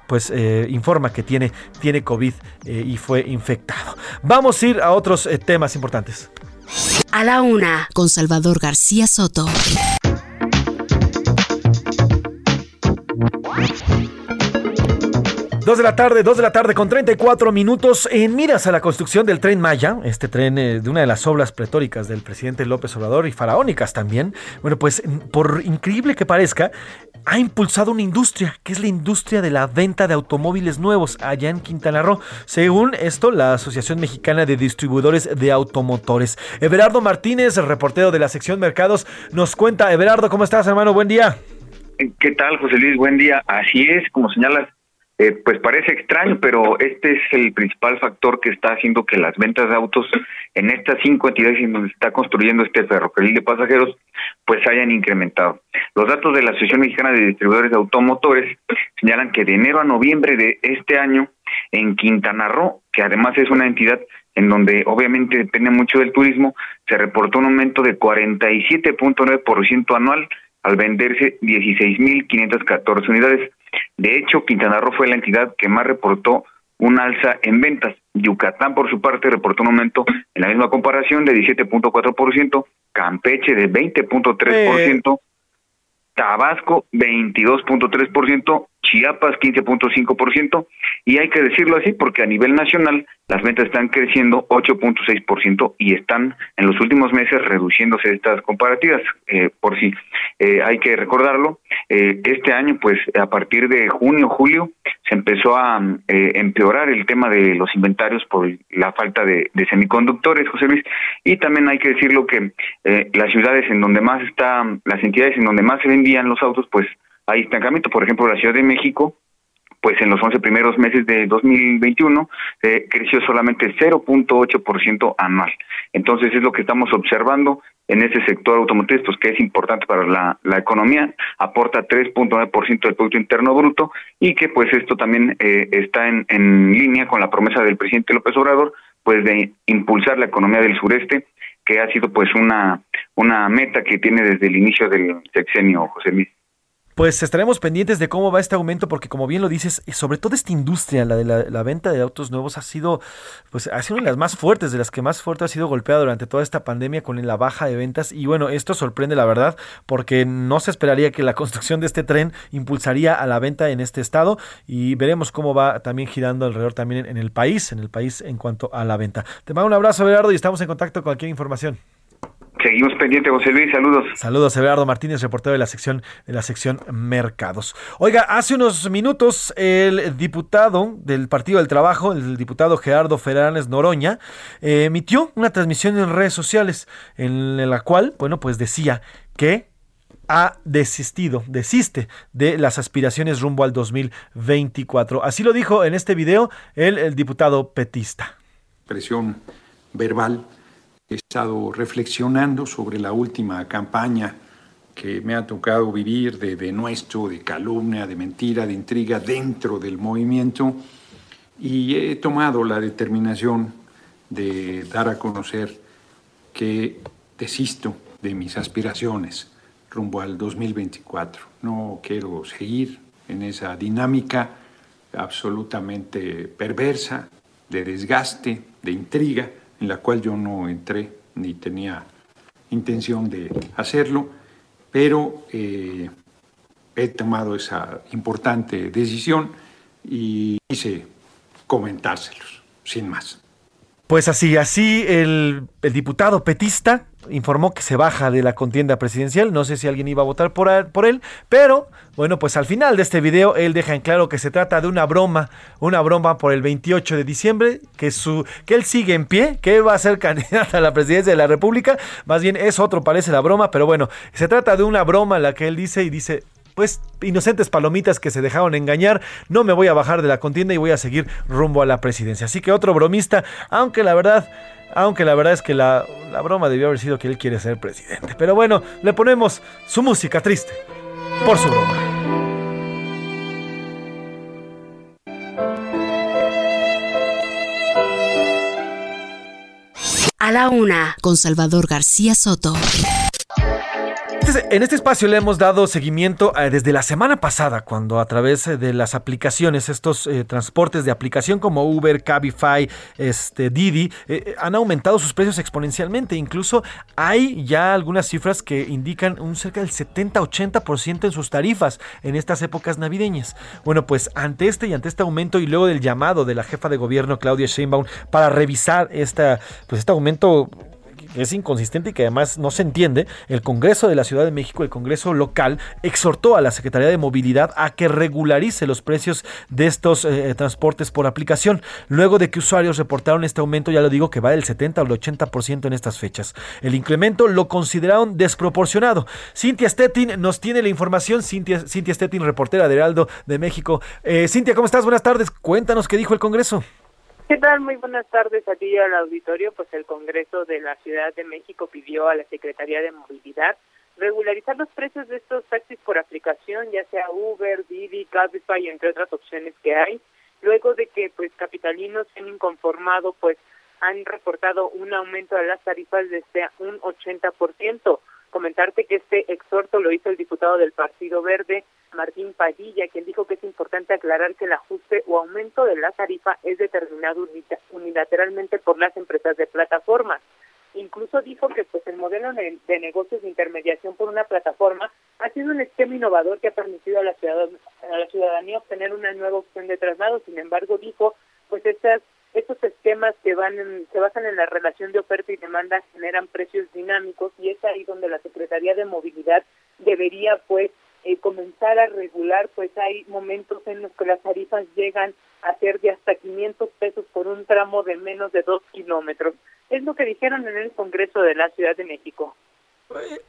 Speaker 4: pues eh, informa que tiene, tiene COVID eh, y fue infectado. Vamos a ir a otros eh, temas importantes.
Speaker 5: A la una, con Salvador García Soto.
Speaker 4: Dos de la tarde, dos de la tarde con 34 minutos en miras a la construcción del tren Maya, este tren eh, de una de las obras pretóricas del presidente López Obrador y faraónicas también. Bueno, pues por increíble que parezca, ha impulsado una industria, que es la industria de la venta de automóviles nuevos allá en Quintana Roo. Según esto, la Asociación Mexicana de Distribuidores de Automotores. Everardo Martínez, reportero de la sección Mercados, nos cuenta. Everardo, ¿cómo estás, hermano? Buen día.
Speaker 28: ¿Qué tal, José Luis? Buen día. Así es, como señalas, eh, pues parece extraño, pero este es el principal factor que está haciendo que las ventas de autos en estas cinco entidades en donde se está construyendo este ferrocarril de pasajeros, pues hayan incrementado. Los datos de la Asociación Mexicana de Distribuidores de Automotores señalan que de enero a noviembre de este año, en Quintana Roo, que además es una entidad en donde obviamente depende mucho del turismo, se reportó un aumento de 47.9% anual al venderse 16.514 unidades. De hecho, Quintana Roo fue la entidad que más reportó un alza en ventas. Yucatán, por su parte, reportó un aumento en la misma comparación de 17.4%, Campeche de 20.3%, Tabasco 22.3%, Chiapas 15.5% y hay que decirlo así porque a nivel nacional las ventas están creciendo 8.6% y están en los últimos meses reduciéndose estas comparativas. Eh, por si eh, hay que recordarlo, eh, este año pues a partir de junio, julio se empezó a eh, empeorar el tema de los inventarios por la falta de, de semiconductores, José Luis, y también hay que decirlo que eh, las ciudades en donde más está, las entidades en donde más se vendían los autos, pues hay estancamiento, por ejemplo, la Ciudad de México, pues en los 11 primeros meses de 2021 eh, creció solamente 0.8% anual. Entonces es lo que estamos observando en ese sector automotriz, pues que es importante para la, la economía, aporta 3.9% del Producto Interno Bruto y que pues esto también eh, está en, en línea con la promesa del presidente López Obrador, pues de impulsar la economía del sureste, que ha sido pues una, una meta que tiene desde el inicio del sexenio, José Luis.
Speaker 4: Pues estaremos pendientes de cómo va este aumento, porque como bien lo dices, y sobre todo esta industria, la de la, venta de autos nuevos, ha sido, pues, ha sido una de las más fuertes, de las que más fuerte ha sido golpeada durante toda esta pandemia con la baja de ventas. Y bueno, esto sorprende la verdad, porque no se esperaría que la construcción de este tren impulsaría a la venta en este estado. Y veremos cómo va también girando alrededor también en, el país, en el país en cuanto a la venta. Te mando un abrazo, Gerardo, y estamos en contacto con cualquier información.
Speaker 28: Seguimos pendiente, José Luis, saludos.
Speaker 4: Saludos, Everardo Martínez, reportero de la sección de la sección Mercados. Oiga, hace unos minutos el diputado del Partido del Trabajo, el diputado Gerardo Fernández Noroña, eh, emitió una transmisión en redes sociales en la cual, bueno, pues decía que ha desistido, desiste de las aspiraciones rumbo al 2024. Así lo dijo en este video el, el diputado petista.
Speaker 29: Presión verbal he estado reflexionando sobre la última campaña que me ha tocado vivir de denuesto, de calumnia, de mentira, de intriga dentro del movimiento y he tomado la determinación de dar a conocer que desisto de mis aspiraciones rumbo al 2024. No quiero seguir en esa dinámica absolutamente perversa, de desgaste, de intriga, en la cual yo no entré ni tenía intención de hacerlo, pero eh, he tomado esa importante decisión y quise comentárselos, sin más.
Speaker 4: Pues así, así el, el, diputado petista informó que se baja de la contienda presidencial. No sé si alguien iba a votar por, por él, pero bueno, pues al final de este video él deja en claro que se trata de una broma, una broma por el 28 de diciembre, que, su, que él sigue en pie, que va a ser (laughs) candidato a la presidencia de la República. Más bien es otro, parece la broma, pero bueno, se trata de una broma la que él dice y dice, pues inocentes palomitas que se dejaron engañar, no me voy a bajar de la contienda y voy a seguir rumbo a la presidencia. Así que otro bromista, aunque la verdad, aunque la verdad es que la, la broma debió haber sido que él quiere ser presidente. Pero bueno, le ponemos su música triste por su broma.
Speaker 5: A la una, con Salvador García Soto.
Speaker 4: En este espacio le hemos dado seguimiento eh, desde la semana pasada, cuando a través de las aplicaciones, estos eh, transportes de aplicación como Uber, Cabify, este, Didi, eh, han aumentado sus precios exponencialmente. Incluso hay ya algunas cifras que indican un cerca del 70-80% en sus tarifas en estas épocas navideñas. Bueno, pues ante este y ante este aumento y luego del llamado de la jefa de gobierno Claudia Sheinbaum para revisar esta, pues este aumento es inconsistente y que además no se entiende, el Congreso de la Ciudad de México, el Congreso local, exhortó a la Secretaría de Movilidad a que regularice los precios de estos eh, transportes por aplicación. Luego de que usuarios reportaron este aumento, ya lo digo, que va del 70 al 80% en estas fechas. El incremento lo consideraron desproporcionado. Cintia Stettin nos tiene la información. Cintia, Cintia Stettin, reportera de Heraldo de México. Eh, Cintia, ¿cómo estás? Buenas tardes. Cuéntanos qué dijo el Congreso.
Speaker 30: ¿Qué tal? Muy buenas tardes a ti y al auditorio. Pues el Congreso de la Ciudad de México pidió a la Secretaría de Movilidad regularizar los precios de estos taxis por aplicación, ya sea Uber, Didi, Cabify, entre otras opciones que hay, luego de que pues capitalinos se han inconformado, pues han reportado un aumento de las tarifas desde un 80%. Comentarte que este exhorto lo hizo el diputado del Partido Verde, Martín Padilla, quien dijo que es importante aclarar que el ajuste o aumento de la tarifa es determinado unilateralmente por las empresas de plataformas. Incluso dijo que pues el modelo de, negocios de intermediación por una plataforma ha sido un esquema innovador que ha permitido a la, a la ciudadanía obtener una nueva opción de traslado. Sin embargo, dijo, pues estas estos esquemas que van en- se basan en la relación de oferta y demanda generan precios dinámicos y es ahí donde la Secretaría de Movilidad debería pues eh, comenzar a regular, pues hay momentos en los que las tarifas llegan a ser de hasta 500 pesos por un tramo de menos de dos kilómetros. Es lo que dijeron en el Congreso de la Ciudad de México.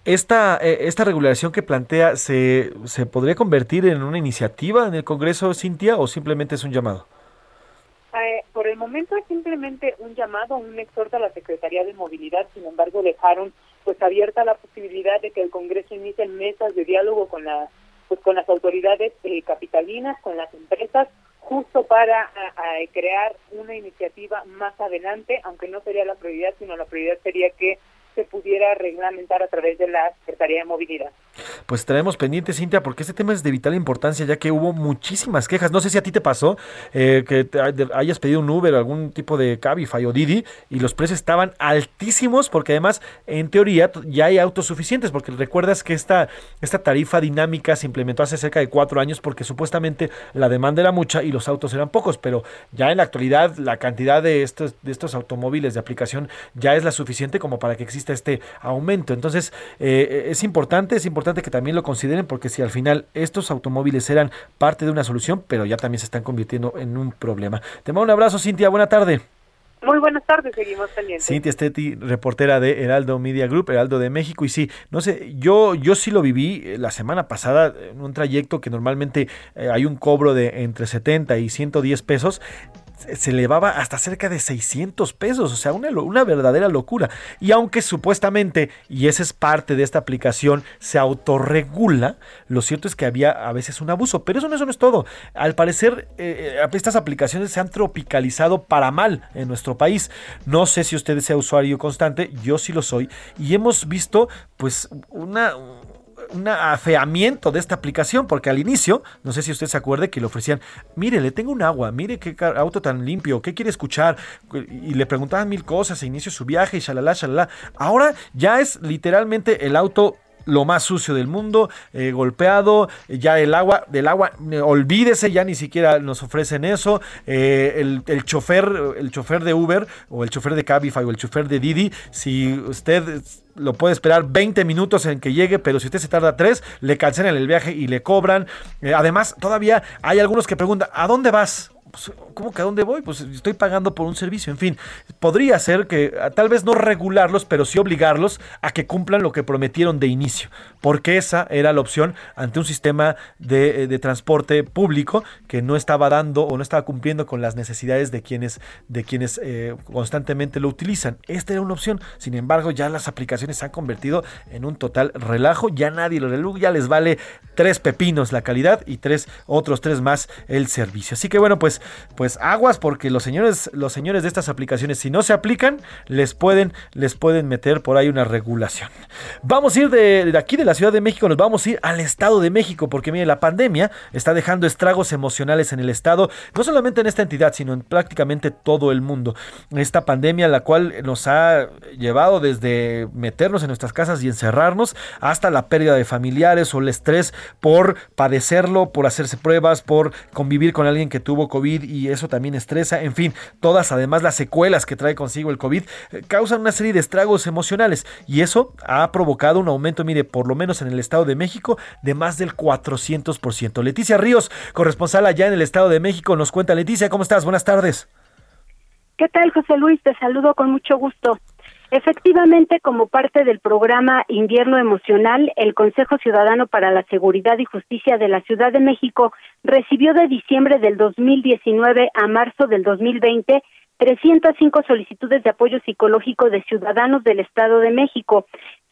Speaker 4: Esta, eh, esta regulación que plantea, ¿se, ¿se podría convertir en una iniciativa en el Congreso, Cintia, o simplemente es un llamado?
Speaker 30: Eh, por el momento es simplemente un llamado, un exhorto a la Secretaría de Movilidad, sin embargo dejaron pues abierta la posibilidad de que el Congreso inicie mesas de diálogo con la pues con las autoridades eh, capitalinas, con las empresas, justo para crear una iniciativa más adelante, aunque no sería la prioridad, sino la prioridad sería que se pudiera reglamentar a través de la Secretaría de Movilidad.
Speaker 4: Pues traemos pendiente, Cintia, porque este tema es de vital importancia, ya que hubo muchísimas quejas. No sé si a ti te pasó eh, que te hay- hayas pedido un Uber, algún tipo de Cabify o Didi, y los precios estaban altísimos, porque además, en teoría, ya hay autos suficientes, porque recuerdas que esta, esta tarifa dinámica se implementó hace cerca de cuatro años, porque supuestamente la demanda era mucha y los autos eran pocos, pero ya en la actualidad la cantidad de estos, de estos automóviles de aplicación ya es la suficiente como para que exista este aumento. Entonces, eh, es importante, es importante que también lo consideren, porque si al final estos automóviles eran parte de una solución, pero ya también se están convirtiendo en un problema. Te mando un abrazo, Cintia, buena tarde.
Speaker 30: Muy buenas tardes, seguimos pendientes.
Speaker 4: Cintia Steti, reportera de Heraldo Media Group, Heraldo de México. Y sí, no sé, yo, yo sí lo viví eh, la semana pasada en un trayecto que normalmente eh, hay un cobro de entre 70 y 110 pesos. Se- elevaba hasta cerca de 600 pesos, o sea, una, una verdadera locura. Y aunque supuestamente, y esa es parte de esta aplicación, se autorregula, lo cierto es que había a veces un abuso. Pero eso no, eso no es todo. Al parecer, eh, eh, estas aplicaciones se han tropicalizado para mal en nuestro país. No sé si usted sea usuario constante, yo sí lo soy. Y hemos visto, pues, una un afeamiento de esta aplicación, porque al inicio, no sé si usted se acuerde que le ofrecían, mire, le tengo un agua, mire qué auto tan limpio, qué quiere escuchar, y le preguntaban mil cosas, e inicio su viaje y shalala, shalala. Ahora ya es literalmente el auto lo más sucio del mundo, eh, golpeado, ya el agua, del agua, eh, olvídese, ya ni siquiera nos ofrecen eso. eh, el, el chofer, el chofer de Uber o el chofer de Cabify o el chofer de Didi, si usted lo puede esperar 20 minutos en que llegue, pero si usted se tarda 3, le cancelan el viaje y le cobran. Eh, además, todavía hay algunos que preguntan, ¿a dónde vas? Pues, ¿Cómo que a dónde voy? Pues estoy pagando por un servicio. En fin, podría ser que ah, tal vez no regularlos, pero sí obligarlos a que cumplan lo que prometieron de inicio, porque esa era la opción ante un sistema de, eh, de transporte público que no estaba dando o no estaba cumpliendo con las necesidades de quienes, de quienes eh, constantemente lo utilizan. Esta era una opción. Sin embargo, ya las aplicaciones se han convertido en un total relajo. Ya nadie lo reloj, ya les vale tres pepinos la calidad y tres otros tres más el servicio. Así que bueno, pues pues aguas porque los señores los señores de estas aplicaciones si no se aplican les pueden les pueden meter por ahí una regulación. Vamos a ir de, de aquí de la Ciudad de México, nos vamos a ir al Estado de México porque mire, la pandemia está dejando estragos emocionales en el estado, no solamente en esta entidad, sino en prácticamente todo el mundo. Esta pandemia la cual nos ha llevado desde meternos en nuestras casas y encerrarnos hasta la pérdida de familiares o el estrés por padecerlo, por hacerse pruebas, por convivir con alguien que tuvo COVID y eso también estresa. En fin, todas además las secuelas que trae consigo el COVID eh, causan una serie de estragos emocionales y eso ha provocado un aumento, mire, por lo menos en el Estado de México, de más del 400%. Leticia Ríos, corresponsal allá en el Estado de México, nos cuenta. Leticia, ¿cómo estás? Buenas tardes.
Speaker 31: ¿Qué tal, José Luis? Te saludo con mucho gusto. Efectivamente, como parte del programa Invierno Emocional, el Consejo Ciudadano para la Seguridad y Justicia de la Ciudad de México recibió de diciembre del 2019 a marzo del 2020 305 solicitudes de apoyo psicológico de ciudadanos del Estado de México,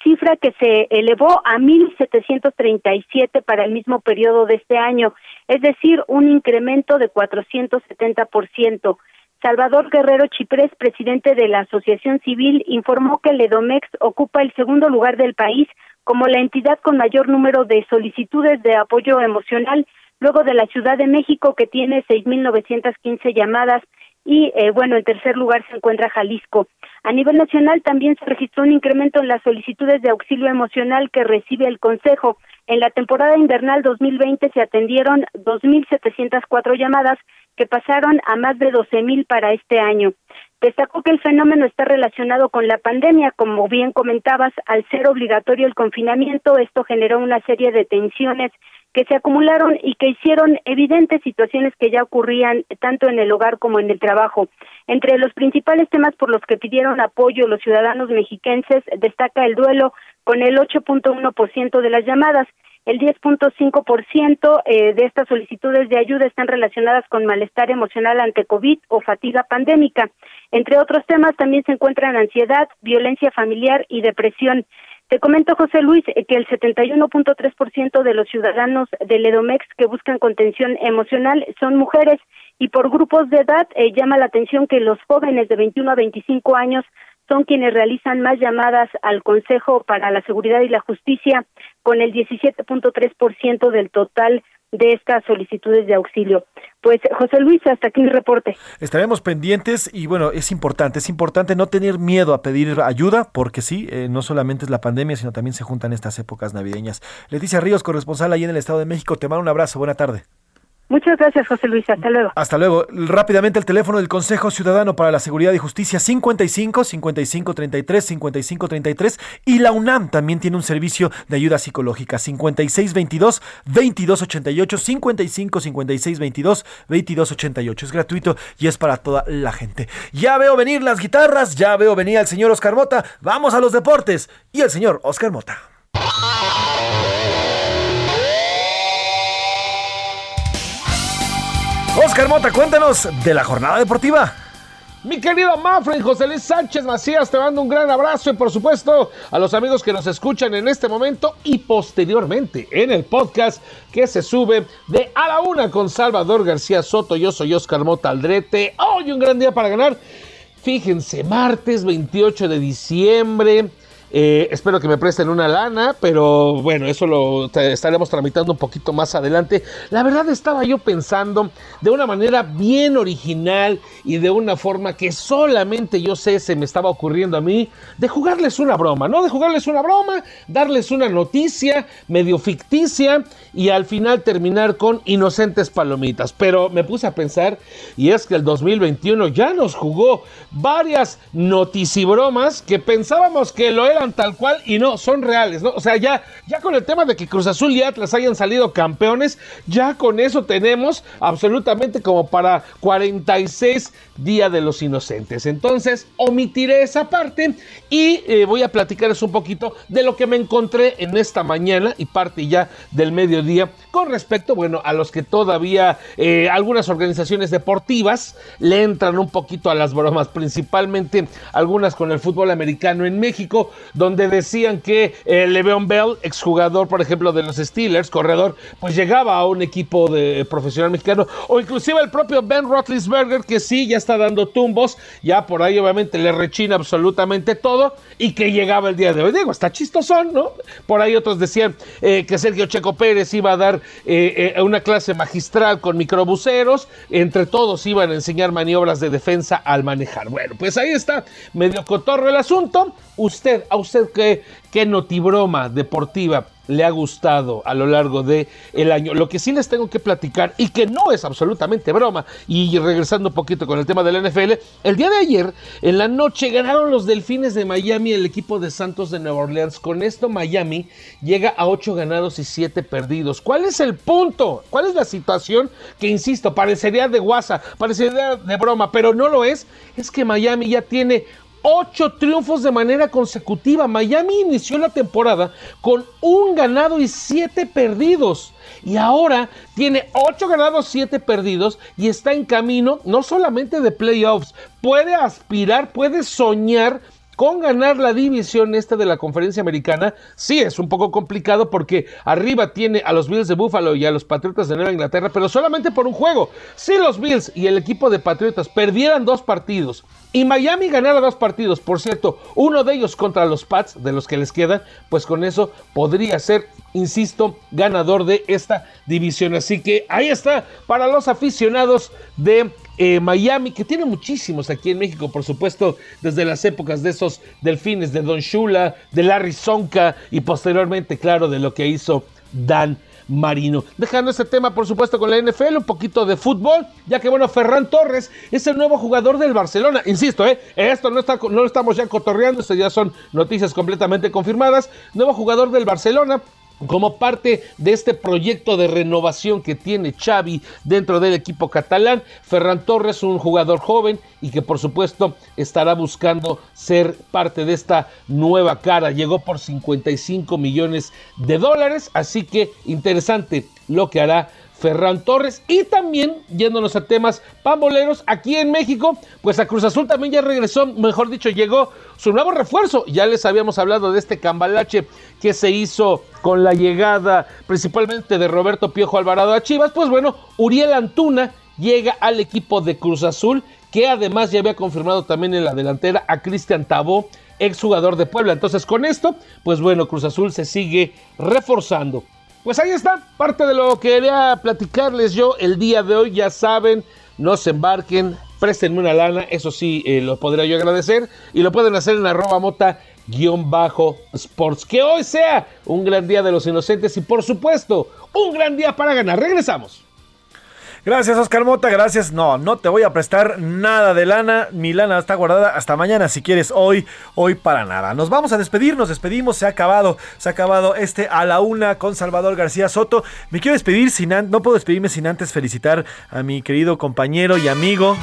Speaker 31: cifra que se elevó a 1.737 para el mismo periodo de este año, es decir, un incremento de 470%. Salvador Guerrero Chiprés, presidente de la Asociación Civil, informó que el Edomex ocupa el segundo lugar del país como la entidad con mayor número de solicitudes de apoyo emocional, luego de la Ciudad de México, que tiene 6.915 llamadas, y eh, bueno, en tercer lugar se encuentra Jalisco. A nivel nacional también se registró un incremento en las solicitudes de auxilio emocional que recibe el Consejo. En la temporada invernal 2020 se atendieron 2.704 llamadas que pasaron a más de 12.000 para este año. Destacó que el fenómeno está relacionado con la pandemia, como bien comentabas, al ser obligatorio el confinamiento, esto generó una serie de tensiones que se acumularon y que hicieron evidentes situaciones que ya ocurrían tanto en el hogar como en el trabajo. Entre los principales temas por los que pidieron apoyo los ciudadanos mexiquenses destaca el duelo con el 8.1% de las llamadas. El 10.5% eh, de estas solicitudes de ayuda están relacionadas con malestar emocional ante COVID o fatiga pandémica. Entre otros temas también se encuentran ansiedad, violencia familiar y depresión. Te comento, José Luis, eh, que el 71.3% de los ciudadanos del EDOMEX que buscan contención emocional son mujeres y por grupos de edad eh, llama la atención que los jóvenes de 21 a 25 años son quienes realizan más llamadas al Consejo para la Seguridad y la Justicia, con el 17.3% del total de estas solicitudes de auxilio. Pues José Luis, hasta aquí mi reporte.
Speaker 4: Estaremos pendientes y bueno, es importante, es importante no tener miedo a pedir ayuda porque sí, eh, no solamente es la pandemia, sino también se juntan estas épocas navideñas. Leticia Ríos, corresponsal ahí en el Estado de México, te mando un abrazo, buena tarde.
Speaker 31: Muchas gracias, José Luis. Hasta luego.
Speaker 4: Hasta luego. Rápidamente el teléfono del Consejo Ciudadano para la Seguridad y Justicia 55 55 33 55 33 y la UNAM también tiene un servicio de ayuda psicológica 56 22 22 88 55 56 22 22 88. Es gratuito y es para toda la gente. Ya veo venir las guitarras, ya veo venir al señor Oscar Mota. Vamos a los deportes y el señor Oscar Mota. Oscar Mota, cuéntanos de la jornada deportiva.
Speaker 32: Mi querido Mafred José Luis Sánchez Macías, te mando un gran abrazo y por supuesto a los amigos que nos escuchan en este momento y posteriormente en el podcast que se sube de A la Una con Salvador García Soto. Yo soy Oscar Mota Aldrete. Hoy un gran día para ganar. Fíjense, martes 28 de diciembre. Eh, espero que me presten una lana, pero bueno, eso lo estaremos tramitando un poquito más adelante. La verdad estaba yo pensando de una manera bien original y de una forma que solamente yo sé se me estaba ocurriendo a mí, de jugarles una broma, ¿no? De jugarles una broma, darles una noticia medio ficticia y al final terminar con inocentes palomitas. Pero me puse a pensar y es que el 2021 ya nos jugó varias noticibromas que pensábamos que lo tal cual y no, son reales, ¿no? O sea, ya, ya con el tema de que Cruz Azul y Atlas hayan salido campeones, ya con eso tenemos absolutamente como para 46 Día de los Inocentes. Entonces, omitiré esa parte y eh, voy a platicarles un poquito de lo que me encontré en esta mañana y parte ya del mediodía con respecto, bueno, a los que todavía eh, algunas organizaciones deportivas le entran un poquito a las bromas, principalmente algunas con el fútbol americano en México, donde decían que eh, Le'Veon Bell, exjugador, por ejemplo, de los Steelers, corredor, pues llegaba a un equipo de profesional mexicano, o inclusive el propio Ben Roethlisberger, que sí, ya está dando tumbos, ya por ahí obviamente le rechina absolutamente todo, y que llegaba el día de hoy. Digo, está chistosón, ¿no? Por ahí otros decían eh, que Sergio Checo Pérez iba a dar eh, eh, una clase magistral con microbuseros, entre todos iban a enseñar maniobras de defensa al manejar. Bueno, pues ahí está, medio cotorro el asunto. Usted, a usted qué, qué notibroma deportiva le ha gustado a lo largo de el año. Lo que sí les tengo que platicar y que no es absolutamente broma y regresando un poquito con el tema del NFL, el día de ayer en la noche ganaron los Delfines de Miami el equipo de Santos de Nueva Orleans. Con esto Miami llega a 8 ganados y 7 perdidos. ¿Cuál es el punto? ¿Cuál es la situación? Que insisto, parecería de guasa, parecería de broma, pero no lo es. Es que Miami ya tiene ocho triunfos de manera consecutiva. Miami inició la temporada con un ganado y siete perdidos. Y ahora tiene ocho ganados, siete perdidos y está en camino no solamente de playoffs, puede aspirar, puede soñar con ganar la división esta de la conferencia americana, sí es un poco complicado porque arriba tiene a los Bills de Buffalo y a los Patriotas de Nueva Inglaterra, pero solamente por un juego. Si los Bills y el equipo de Patriotas perdieran dos partidos y Miami ganara dos partidos, por cierto, uno de ellos contra los Pats, de los que les quedan, pues con eso podría ser, insisto, ganador de esta división. Así que ahí está para los aficionados de eh, Miami, que tiene muchísimos aquí en México, por supuesto, desde las épocas de esos delfines de Don Shula, de Larry Sonka y posteriormente, claro, de lo que hizo Dan Marino. Dejando este tema, por supuesto, con la NFL, un poquito de fútbol, ya que, bueno, Ferran Torres es el nuevo jugador del Barcelona. Insisto, ¿eh? esto no, está, no lo estamos ya cotorreando, esto ya son noticias completamente confirmadas. Nuevo jugador del Barcelona, como parte de este proyecto de renovación que tiene Xavi dentro del equipo catalán, Ferran Torres, un jugador joven y que por supuesto estará buscando ser parte de esta nueva cara. Llegó por 55 millones de dólares, así que interesante lo que hará Ferran Torres. Y también, yéndonos a temas pamboleros, aquí en México, pues a Cruz Azul también ya regresó, mejor dicho, llegó su nuevo refuerzo. Ya les habíamos hablado de este cambalache que se hizo con la llegada principalmente de Roberto Piojo Alvarado a Chivas. Pues bueno, Uriel Antuna llega al equipo de Cruz Azul, que además ya había confirmado también en la delantera a Cristian Tabó, exjugador de Puebla. Entonces con esto, pues bueno, Cruz Azul se sigue reforzando. Pues ahí está, parte de lo que quería platicarles yo el día de hoy. Ya saben, no se embarquen, préstenme una lana, eso sí, eh, lo podría yo agradecer. Y lo pueden hacer en arroba mota guion bajo sports. Que hoy sea un gran día de los inocentes y por supuesto, un gran día para ganar. Regresamos.
Speaker 4: Gracias, Oscar Mota. Gracias. No, no te voy a prestar nada de lana. Mi lana está guardada hasta mañana si quieres. Hoy, hoy para nada. Nos vamos a despedir. Nos despedimos. Se ha acabado. Se ha acabado este a la una con Salvador García Soto. Me quiero despedir sin no puedo despedirme sin antes felicitar a mi querido compañero y amigo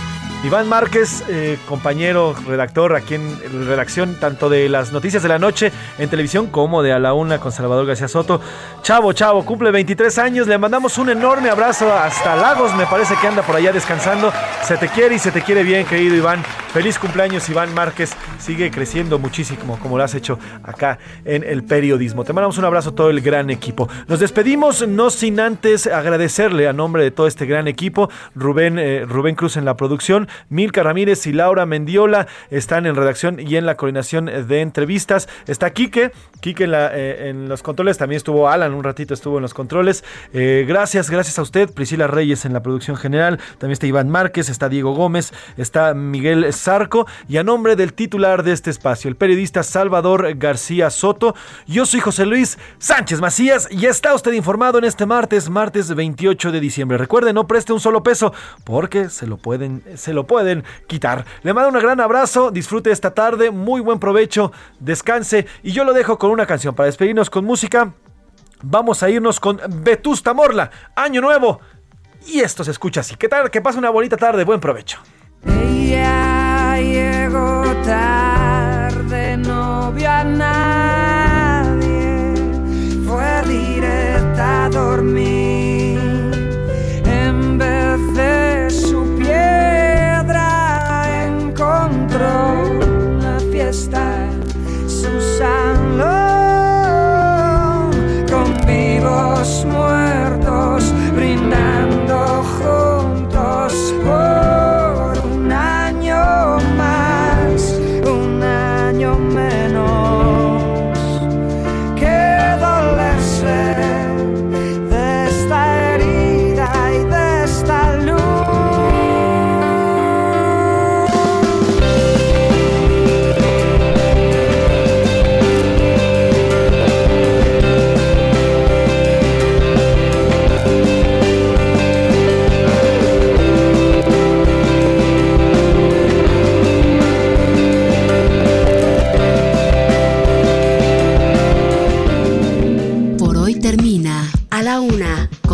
Speaker 4: Iván Márquez, eh, compañero redactor aquí en redacción tanto de las noticias de la noche en televisión como de A la Una con Salvador García Soto. Chavo, chavo, cumple 23 años. Le mandamos un enorme abrazo hasta Lagos. Me parece que anda por allá descansando. Se te quiere y se te quiere bien, querido Iván. Feliz cumpleaños, Iván Márquez. Sigue creciendo muchísimo como lo has hecho acá en el periodismo. Te mandamos un abrazo a todo el gran equipo. Nos despedimos, no sin antes agradecerle a nombre de todo este gran equipo. Rubén, eh, Rubén Cruz en la producción. Milka Ramírez y Laura Mendiola están en redacción y en la coordinación de entrevistas. Está Quique, Quique en, eh, los controles, también estuvo Alan, un ratito estuvo en los controles. Eh, gracias, gracias a usted, Priscila Reyes en la producción general, también está Iván Márquez, está Diego Gómez, está Miguel Zarco y a nombre del titular de este espacio, el periodista Salvador García Soto, yo soy José Luis Sánchez Macías y está usted informado en este martes, martes 28 de diciembre. Recuerde, no preste un solo peso porque se lo pueden, lo pueden quitar. Le mando un gran abrazo, disfrute esta tarde, muy buen provecho, descanse y yo lo dejo con una canción para despedirnos con música. Vamos a irnos con Vetusta Morla, Año Nuevo. Y esto se escucha así. ¿Qué tal? Que pase una bonita tarde, buen provecho.
Speaker 33: Su salón con vivos muertos